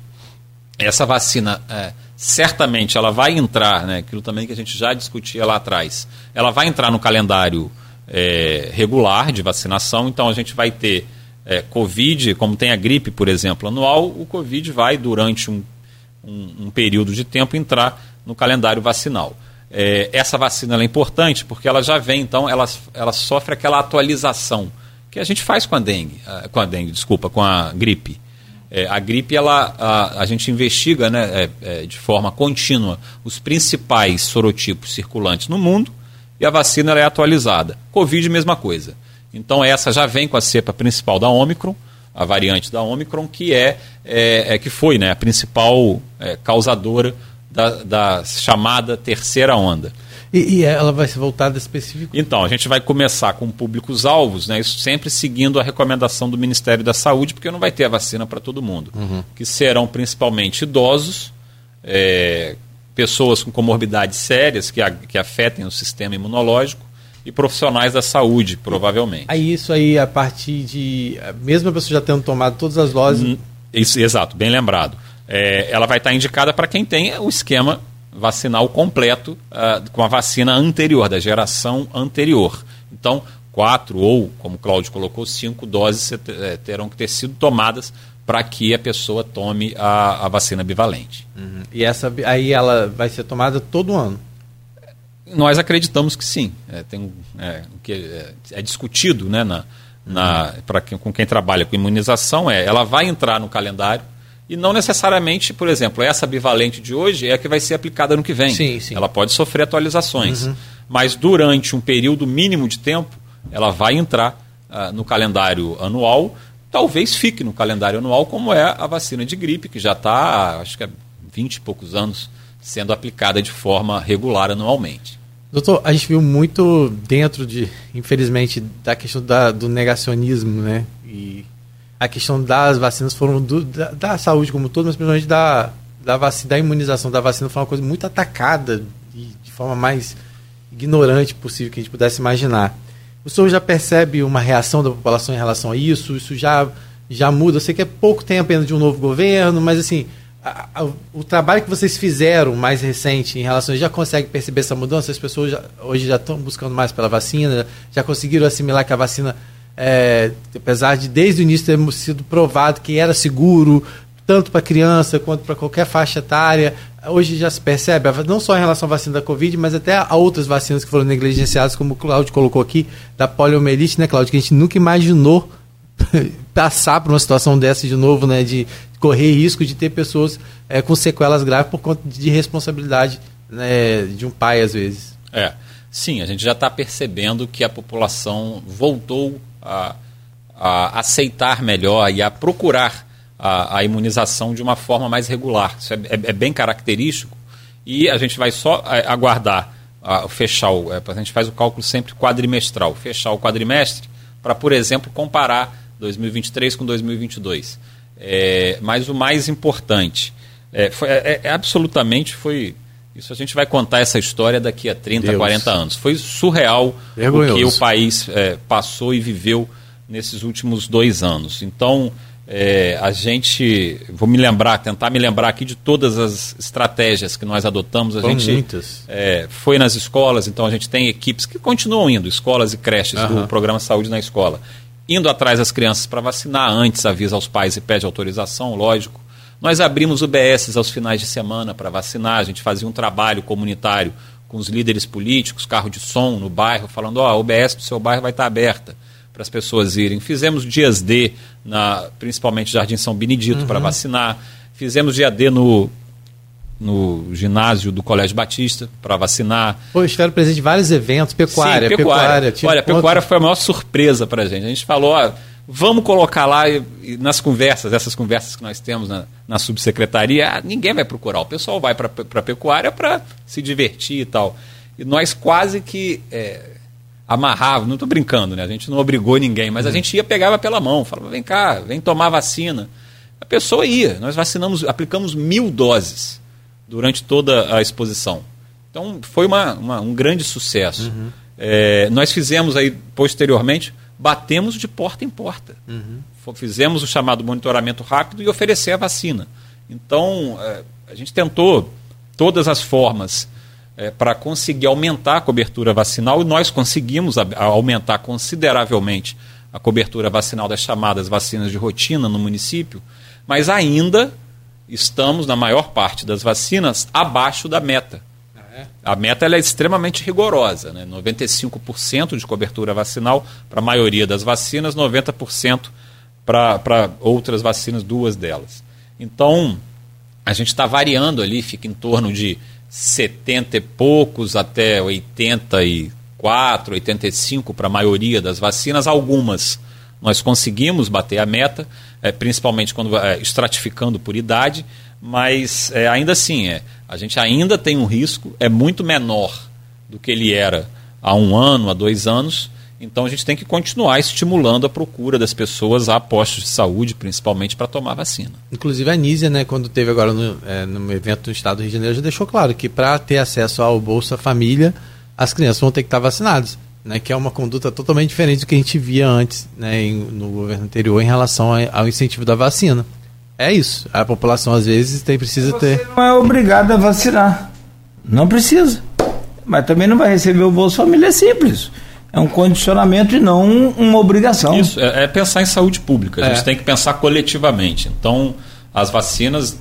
Essa vacina. Uh, certamente ela vai entrar, né, aquilo também que a gente já discutia lá atrás, ela vai entrar no calendário é, regular de vacinação, então a gente vai ter é, Covid, como tem a gripe, por exemplo, anual, o Covid vai, durante um, um, um período de tempo, entrar no calendário vacinal. É, essa vacina é importante porque ela já vem, então, ela, ela sofre aquela atualização que a gente faz com a dengue, com a dengue, desculpa, com a gripe. É, a gripe, ela, a, a gente investiga né, é, é, de forma contínua os principais sorotipos circulantes no mundo e a vacina é atualizada. Covid, mesma coisa. Então, essa já vem com a cepa principal da Omicron, a variante da Omicron, que é, é, é que foi né, a principal é, causadora da, da chamada terceira onda. E, e, ela vai ser voltada específico? Então, a gente vai começar com públicos-alvos, né, isso sempre seguindo a recomendação do Ministério da Saúde, porque não vai ter a vacina para todo mundo. Uhum. Que serão principalmente idosos, é, pessoas com comorbidades sérias que, a, que afetem o sistema imunológico e profissionais da saúde, provavelmente. Aí isso aí, a partir de. Mesmo a pessoa já tendo tomado todas as doses. Hum, isso, exato, bem lembrado. É, ela vai estar indicada para quem tem o esquema vacinal completo uh, com a vacina anterior, da geração anterior. Então, quatro ou, como o Cláudio colocou, cinco doses é, terão que ter sido tomadas para que a pessoa tome a, a vacina bivalente. Uhum. E essa aí ela vai ser tomada todo ano? Nós acreditamos que sim. É, tem, é, que é, é, discutido né, na, na, pra, com quem trabalha com imunização, é ela vai entrar no calendário e não necessariamente, por exemplo, essa bivalente de hoje é a que vai ser aplicada no que vem. Sim, sim. Ela pode sofrer atualizações. Uhum. Mas durante um período mínimo de tempo, ela vai entrar uh, no calendário anual. Talvez fique no calendário anual, como é a vacina de gripe, que já está, acho que há 20 e poucos anos, sendo aplicada de forma regular anualmente. Doutor, a gente viu muito dentro de, infelizmente, da questão da, do negacionismo, né? E a questão das vacinas foram do, da, da, saúde como todo, mas principalmente da, da, vacina, da imunização da vacina foi uma coisa muito atacada e de forma mais ignorante possível que a gente pudesse imaginar. O senhor já percebe uma reação da população em relação a isso? Isso já, já muda? Eu sei que é pouco tempo ainda de um novo governo, mas assim, a, a, o trabalho que vocês fizeram mais recente em relação já consegue perceber essa mudança? As pessoas já, hoje já estão buscando mais pela vacina, já conseguiram assimilar que a vacina é, apesar de desde o início ter sido provado que era seguro, tanto para criança quanto para qualquer faixa etária, hoje já se percebe, não só em relação à vacina da Covid, mas até a outras vacinas que foram negligenciadas, como o Claudio colocou aqui, da poliomielite, né, Claudio, que a gente nunca imaginou *laughs* passar por uma situação dessa de novo, né, de correr risco de ter pessoas é, com sequelas graves por conta de responsabilidade né, de um pai, às vezes. É, sim, a gente já está percebendo que a população voltou a, a aceitar melhor e a procurar a, a, imunização de uma forma mais regular. Isso é, é, é bem característico e a gente vai só é, aguardar a, fechar o, é, a gente faz o cálculo sempre quadrimestral, fechar o quadrimestre para, por exemplo, comparar 2023 com 2022. É, mas o mais importante é, foi, é, é, absolutamente foi isso a gente vai contar essa história daqui a 30, Deus. 40 anos. Foi surreal Vergonhoso. o que o país é, passou e viveu nesses últimos dois anos. Então, é, a gente. Vou me lembrar, tentar me lembrar aqui de todas as estratégias que nós adotamos. A Foram gente muitas. É, foi nas escolas, então a gente tem equipes que continuam indo, escolas e creches uhum. do programa Saúde na Escola. Indo atrás das crianças para vacinar, antes avisa aos pais e pede autorização, lógico. Nós abrimos UBSs aos finais de semana para vacinar, a gente fazia um trabalho comunitário com os líderes políticos, carro de som no bairro, falando: ó, oh, a UBS do seu bairro vai estar aberta para as pessoas irem. Fizemos dias D, na, principalmente Jardim São Benedito, uhum. para vacinar. Fizemos dia D no, no ginásio do Colégio Batista para vacinar. Pô, estiveram presentes em vários eventos, pecuária, Sim, pecuária. pecuária Olha, a pecuária foi a maior surpresa para a gente. A gente falou, ó, Vamos colocar lá e, e nas conversas, essas conversas que nós temos na, na subsecretaria, ah, ninguém vai procurar. O pessoal vai para a pecuária para se divertir e tal. E nós quase que é, amarrava, não estou brincando, né? A gente não obrigou ninguém, mas a uhum. gente ia, pegava pela mão, falava, vem cá, vem tomar vacina. A pessoa ia, nós vacinamos, aplicamos mil doses durante toda a exposição. Então foi uma, uma um grande sucesso. Uhum. É, nós fizemos aí posteriormente batemos de porta em porta. Uhum. Fizemos o chamado monitoramento rápido e oferecer a vacina. Então, é, a gente tentou todas as formas é, para conseguir aumentar a cobertura vacinal e nós conseguimos a, a aumentar consideravelmente a cobertura vacinal das chamadas vacinas de rotina no município, mas ainda estamos, na maior parte das vacinas, abaixo da meta. A meta é extremamente rigorosa, né? 95% de cobertura vacinal para a maioria das vacinas, 90% para outras vacinas, duas delas. Então, a gente está variando ali, fica em torno de 70 e poucos até 84, 85 para a maioria das vacinas. Algumas nós conseguimos bater a meta, é, principalmente quando é, estratificando por idade, mas é, ainda assim, é, a gente ainda tem um risco, é muito menor do que ele era há um ano, há dois anos. Então a gente tem que continuar estimulando a procura das pessoas a postos de saúde, principalmente para tomar vacina. Inclusive a Nízia, né, quando teve agora no, é, no evento do Estado do Rio de Janeiro, já deixou claro que para ter acesso ao Bolsa Família, as crianças vão ter que estar vacinadas. Né, que é uma conduta totalmente diferente do que a gente via antes né, em, no governo anterior em relação ao incentivo da vacina. É isso. A população às vezes tem, precisa Você ter. não é obrigado a vacinar. Não precisa. Mas também não vai receber o Bolsa Família é simples. É um condicionamento e não uma obrigação. Isso, é, é pensar em saúde pública. A É. gente tem que pensar coletivamente. Então, as vacinas,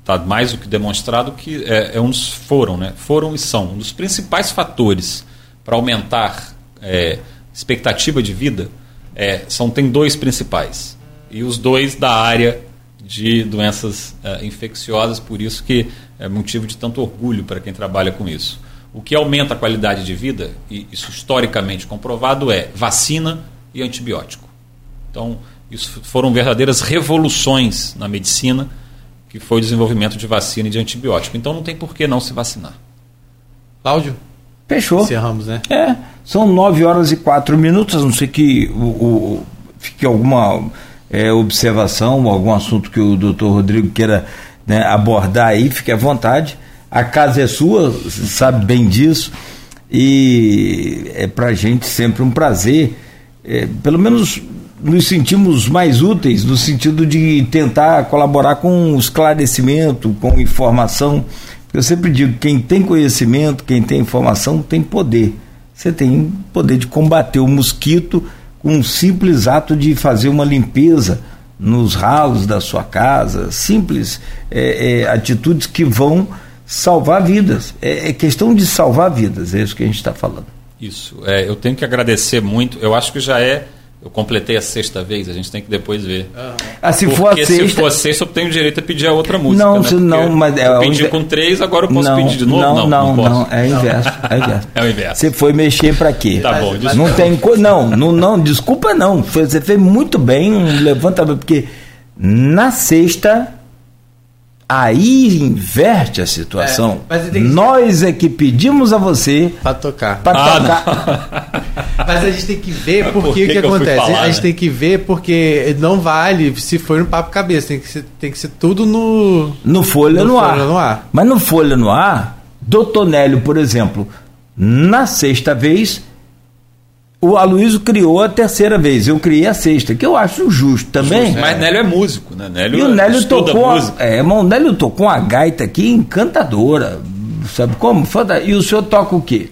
está mais do que demonstrado que é, é um dos, foram, né? Foram e são um dos principais fatores para aumentar é, expectativa de vida. É, são, tem dois principais. E os dois da área de doenças é, infecciosas, por isso que é motivo de tanto orgulho para quem trabalha com isso. O que aumenta a qualidade de vida, e isso historicamente comprovado, é vacina e antibiótico. Então, isso foram verdadeiras revoluções na medicina, que foi o desenvolvimento de vacina e de antibiótico. Então, não tem por que não se vacinar. Cláudio, Fechou. encerramos, né? É, são nove horas e quatro minutos, a não ser que o, o- fique alguma é, observação, algum assunto que o doutor Rodrigo queira né, abordar aí, fique à vontade. A casa é sua, sabe bem disso, e é para a gente sempre um prazer, é, pelo menos nos sentimos mais úteis no sentido de tentar colaborar com esclarecimento, com informação. Eu sempre digo, quem tem conhecimento, quem tem informação, tem poder. Você tem poder de combater o mosquito um simples ato de fazer uma limpeza nos ralos da sua casa, simples é, é, atitudes que vão salvar vidas. É, é questão de salvar vidas, é isso que a gente está falando. Isso. É, eu tenho que agradecer muito. Eu acho que já é. Eu completei a sexta vez, a gente tem que depois ver. Ah, se Porque for a se sexta, for a sexta, eu tenho direito a pedir a outra música. Não, né? se não, mas é eu pedi inve- com três, agora eu posso não, pedir de novo? Não, não, posso. não, é inverso, é inverso. *laughs* É o inverso. Você foi mexer para quê? Tá bom, desculpa. Não tem co... não, não, não, desculpa não. Você fez muito bem um levantamento porque na sexta aí inverte a situação. É, mas tem que- Nós é que pedimos a você Pra tocar. para Ah, tocar. *laughs* Mas a gente tem que ver *laughs* porque por que o que, que acontece. falar, a gente né? tem que ver porque não vale se for no papo cabeça. Tem que ser, tem que ser tudo no. No Folha No no, Folha ar. no Ar. Mas no Folha no Ar, Doutor Nélio, por exemplo, na sexta vez, o Aloysio criou a terceira vez. Eu criei a sexta, que eu acho justo também. Mas Nélio é músico, né? Nélio E o Nélio tocou. A, música. é, mas o Nélio tocou uma gaita aqui encantadora. Sabe como? E o senhor toca o quê?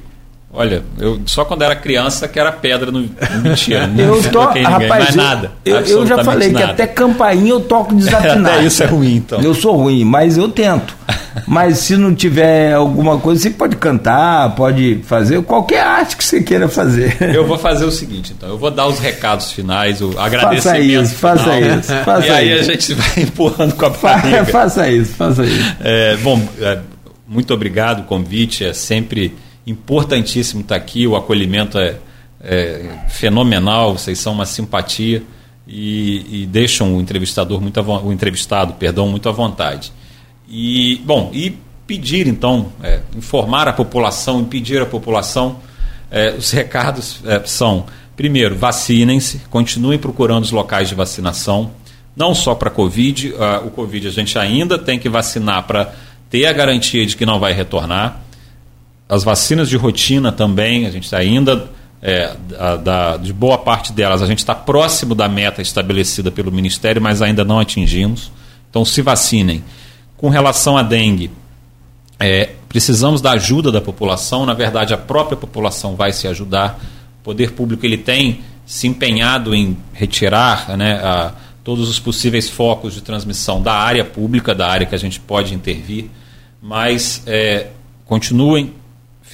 Olha, eu só quando era criança que era pedra no. Mentira, *laughs* não Eu toquei ninguém, rapaz, mas eu- nada. Eu, eu já falei que nada. até campainha eu toco *laughs* desafinado. Até isso é ruim, então. Eu sou ruim, mas eu tento. *laughs* Mas se não tiver alguma coisa, você pode cantar, pode fazer qualquer arte que você queira fazer. Eu vou fazer o seguinte, então. Eu vou dar os recados finais, o Faça agradecimento isso, final. faça isso, faça e aí isso. a gente vai empurrando com a barriga. faça isso, faça isso. É, bom, é, muito obrigado o convite. É sempre importantíssimo estar aqui. O acolhimento é, é fenomenal. Vocês são uma simpatia e, e deixam o entrevistador muito o entrevistado, perdão, muito à vontade. E bom, e pedir então, é, informar a população e pedir à população é, os recados é, são primeiro, vacinem-se, continuem procurando os locais de vacinação não só para Covid, ah, o Covid a gente ainda tem que vacinar para ter a garantia de que não vai retornar. As vacinas de rotina também, a gente ainda, é, da, da- de boa parte delas, a gente está próximo da meta estabelecida pelo Ministério, mas ainda não atingimos. Então se vacinem. Com relação à dengue, é, precisamos da ajuda da população. Na verdade, a própria população vai se ajudar. O poder público ele tem se empenhado em retirar né, a- todos os possíveis focos de transmissão da área pública, da área que a gente pode intervir, mas é, continuem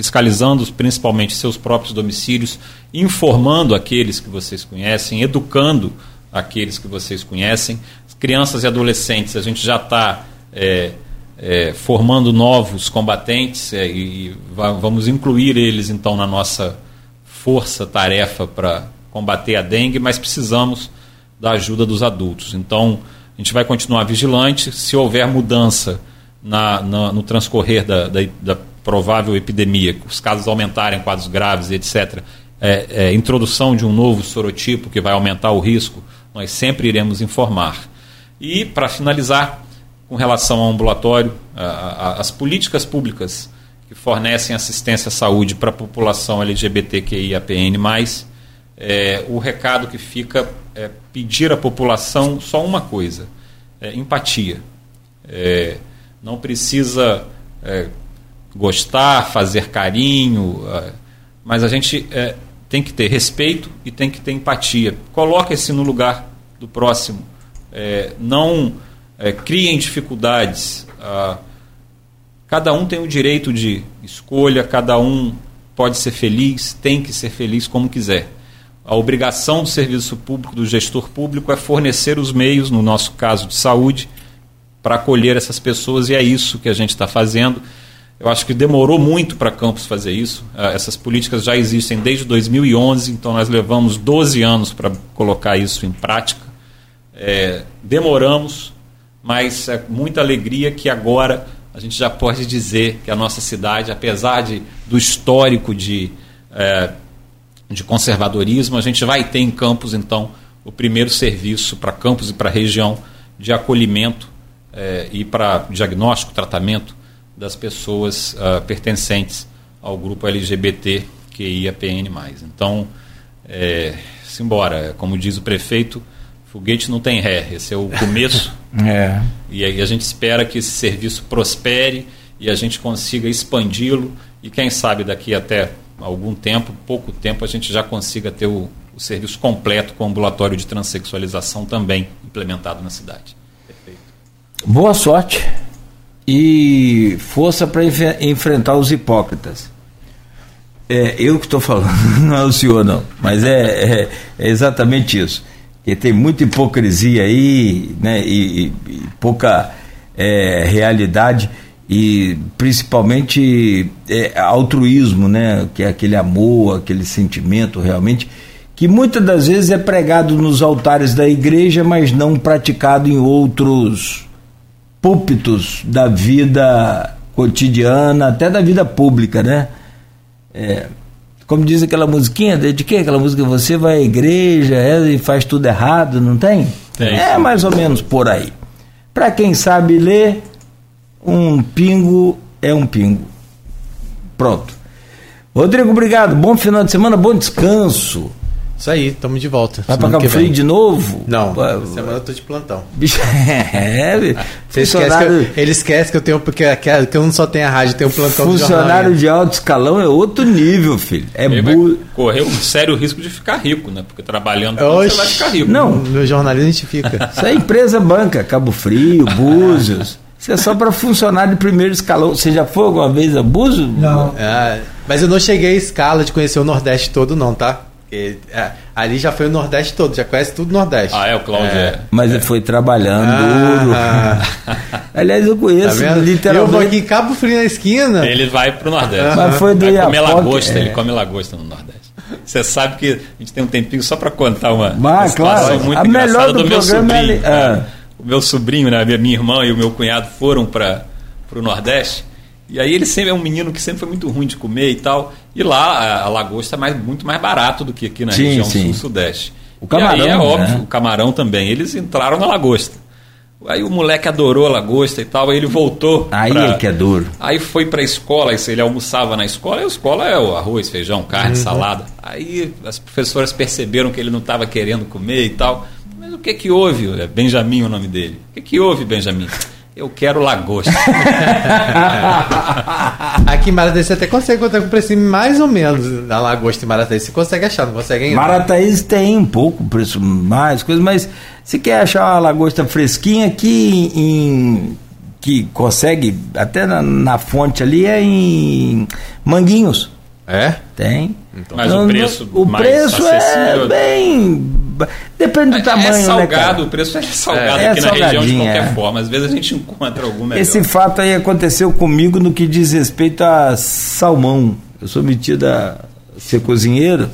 fiscalizando principalmente seus próprios domicílios, informando aqueles que vocês conhecem, educando aqueles que vocês conhecem. Crianças e adolescentes, a gente já está é, é, formando novos combatentes é, e va- vamos incluir eles então na nossa força-tarefa para combater a dengue, mas precisamos da ajuda dos adultos. Então, a gente vai continuar vigilante. Se houver mudança na, na- no transcorrer da, da, da provável epidemia, os casos aumentarem, quadros graves, etc., é, é, introdução de um novo sorotipo que vai aumentar o risco, nós sempre iremos informar. E, para finalizar, com relação ao ambulatório, a, a, as políticas públicas que fornecem assistência à saúde para a população LGBTQIAPN+, é, o recado que fica é pedir à população só uma coisa, é, empatia. É, não precisa é, gostar, fazer carinho, é, mas a gente é, tem que ter respeito e tem que ter empatia. Coloque-se no lugar do próximo. É, não é, criem dificuldades. Ah, cada um tem o direito de escolha, cada um pode ser feliz, tem que ser feliz como quiser. A obrigação do serviço público, do gestor público, é fornecer os meios, no nosso caso de saúde, para acolher essas pessoas e é isso que a gente está fazendo. Eu acho que demorou muito para Campos fazer isso. Ah, essas políticas já existem desde 2011, então nós levamos 12 anos para colocar isso em prática. É, demoramos, mas é muita alegria que agora a gente já pode dizer que a nossa cidade, apesar de, do histórico de, é, de conservadorismo, a gente vai ter em Campos, então, o primeiro serviço para Campos e para a região de acolhimento é, e para diagnóstico, tratamento das pessoas uh, pertencentes ao grupo LGBT QIAPN+. Então, é, simbora, como diz o prefeito, foguete não tem ré, esse é o começo. *laughs* é. E aí a gente espera que esse serviço prospere e a gente consiga expandi-lo e quem sabe daqui até algum tempo, pouco tempo, a gente já consiga ter o, o serviço completo com o ambulatório de transexualização também implementado na cidade. Boa sorte e força para enf enfrentar os hipócritas. É, eu que estou falando, *laughs* não é o senhor não, mas é, é, é exatamente isso. Que tem muita hipocrisia aí, né, e, e, e pouca é, realidade e principalmente é, altruísmo, né, que é aquele amor, aquele sentimento realmente que muitas das vezes é pregado nos altares da igreja, mas não praticado em outros púlpitos da vida cotidiana, até da vida pública, né? É, como diz aquela musiquinha, de que aquela música você vai à igreja é, e faz tudo errado, não tem? tem é mais ou menos por aí. Para quem sabe ler, um pingo é um pingo. Pronto. Rodrigo, obrigado. Bom final de semana, bom descanso. Isso aí, estamos de volta. Vai para Cabo Frio de novo? Não, Pô, semana eu tô de plantão. Bicho, *laughs* é, Você esquece que eu, ele esquece que eu tenho, porque que eu não só tenho a rádio, tenho um plantão Funcionário de, de alto escalão é outro nível, filho. É bu... correu um sério risco de ficar rico, né? Porque trabalhando Oxi, você vai ficar rico. Não, no jornalismo a gente fica. *laughs* Isso é empresa banca, Cabo Frio, *laughs* Búzios. Isso é só para funcionário de primeiro escalão. Você já foi alguma vez a Búzios? Não. É, mas eu não cheguei à escala de conhecer o Nordeste todo, não, tá? Porque, é, ali já foi o Nordeste todo, já conhece tudo Nordeste. Ah, é, o Cláudio é. é. Mas ele foi trabalhando ah, duro. *laughs* Aliás, eu conheço tá literalmente. Eu vou aqui em Cabo Frio na esquina. Ele vai pro Nordeste. Mas foi do vai comer lagosta, é. ele come lagosta no Nordeste. Você sabe que a gente tem um tempinho só para contar uma, uma claro. muito a melhor do, do meu sobrinho. É ah. O meu sobrinho, né, minha irmã e o meu cunhado foram para o Nordeste. E aí ele sempre é um menino que sempre foi muito ruim de comer e tal. E lá a, a lagosta é mais, muito mais barato do que aqui na sim, região sul-sudeste. O camarão. E aí é óbvio, né? o camarão também. Eles entraram na lagosta. Aí o moleque adorou a lagosta e tal, aí ele voltou. Aí pra... é que é duro. Aí foi pra escola, ele almoçava na escola, e a escola é o arroz, feijão, carne, uhum. salada. Aí as professoras perceberam que ele não estava querendo comer e tal. Mas o que que houve? É Benjamin o nome dele. O que que houve, Benjamin? Eu quero lagosta. *laughs* Aqui em Marataí você até consegue encontrar com preço mais ou menos da lagosta em Marataí. Você consegue achar, não consegue ainda? Marataí tem um pouco preço mais, coisa, mas se quer achar uma lagosta fresquinha aqui em que consegue até na, na fonte ali é em Manguinhos. É? Tem. Então, mas o preço O preço é bem. Depende do é, tamanho, é salgado, né, o preço é salgado é, aqui é na região de qualquer é. forma. Às vezes a gente encontra algum melhor. Esse fato aí aconteceu comigo no que diz respeito a salmão. Eu sou metido a ser cozinheiro.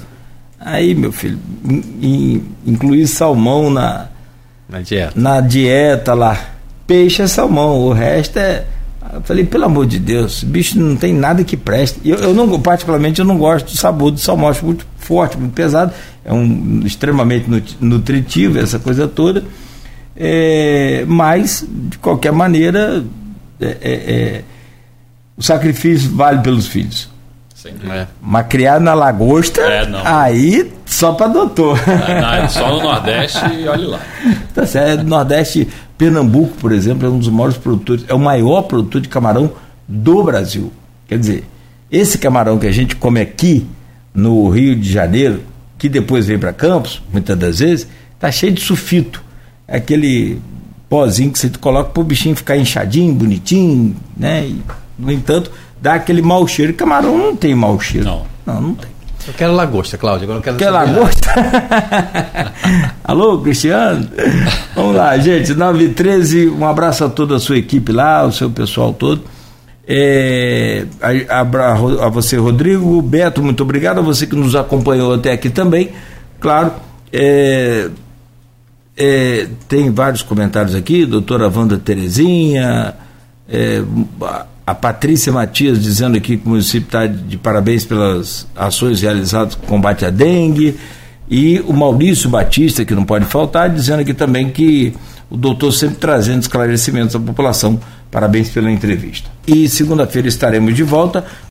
Aí, meu filho, in, incluir salmão na, na dieta. Na dieta lá. Peixe é salmão, o resto é Eu falei, pelo amor de Deus, bicho não tem nada que preste. Eu, eu não, particularmente, eu não gosto do sabor do salmão, acho muito forte, muito pesado, é um extremamente nutritivo, essa coisa toda. É, mas, de qualquer maneira, é, é, é o sacrifício vale pelos filhos. É. Mas criar na lagosta, é, aí só para doutor. É, não, só no Nordeste e olhe lá. *laughs* Tá certo. Nordeste, Pernambuco, por exemplo, é um dos maiores produtores, é o maior produtor de camarão do Brasil. Quer dizer, esse camarão que a gente come aqui no Rio de Janeiro, que depois vem para Campos, muitas das vezes, tá cheio de sulfito. É aquele pozinho que você coloca para o bichinho ficar inchadinho, bonitinho, né? E, no entanto, dá aquele mau cheiro. Camarão não tem mau cheiro. Não. Não, não tem. Eu quero lagosta, Cláudio. Agora eu quero Quer lagosta? *laughs* Alô, Cristiano? Vamos lá, gente. 9 e 13, um abraço a toda a sua equipe lá, o seu pessoal todo. É, a, a, a, você, Rodrigo, Beto, muito obrigado. A você que nos acompanhou até aqui também. Claro, é, é, tem vários comentários aqui, doutora Wanda Terezinha, é, a Patrícia Matias dizendo aqui que o município está de parabéns pelas ações realizadas com combate à dengue. E o Maurício Batista, que não pode faltar, dizendo aqui também que o doutor sempre trazendo esclarecimentos à população. Parabéns pela entrevista. E segunda-feira estaremos de volta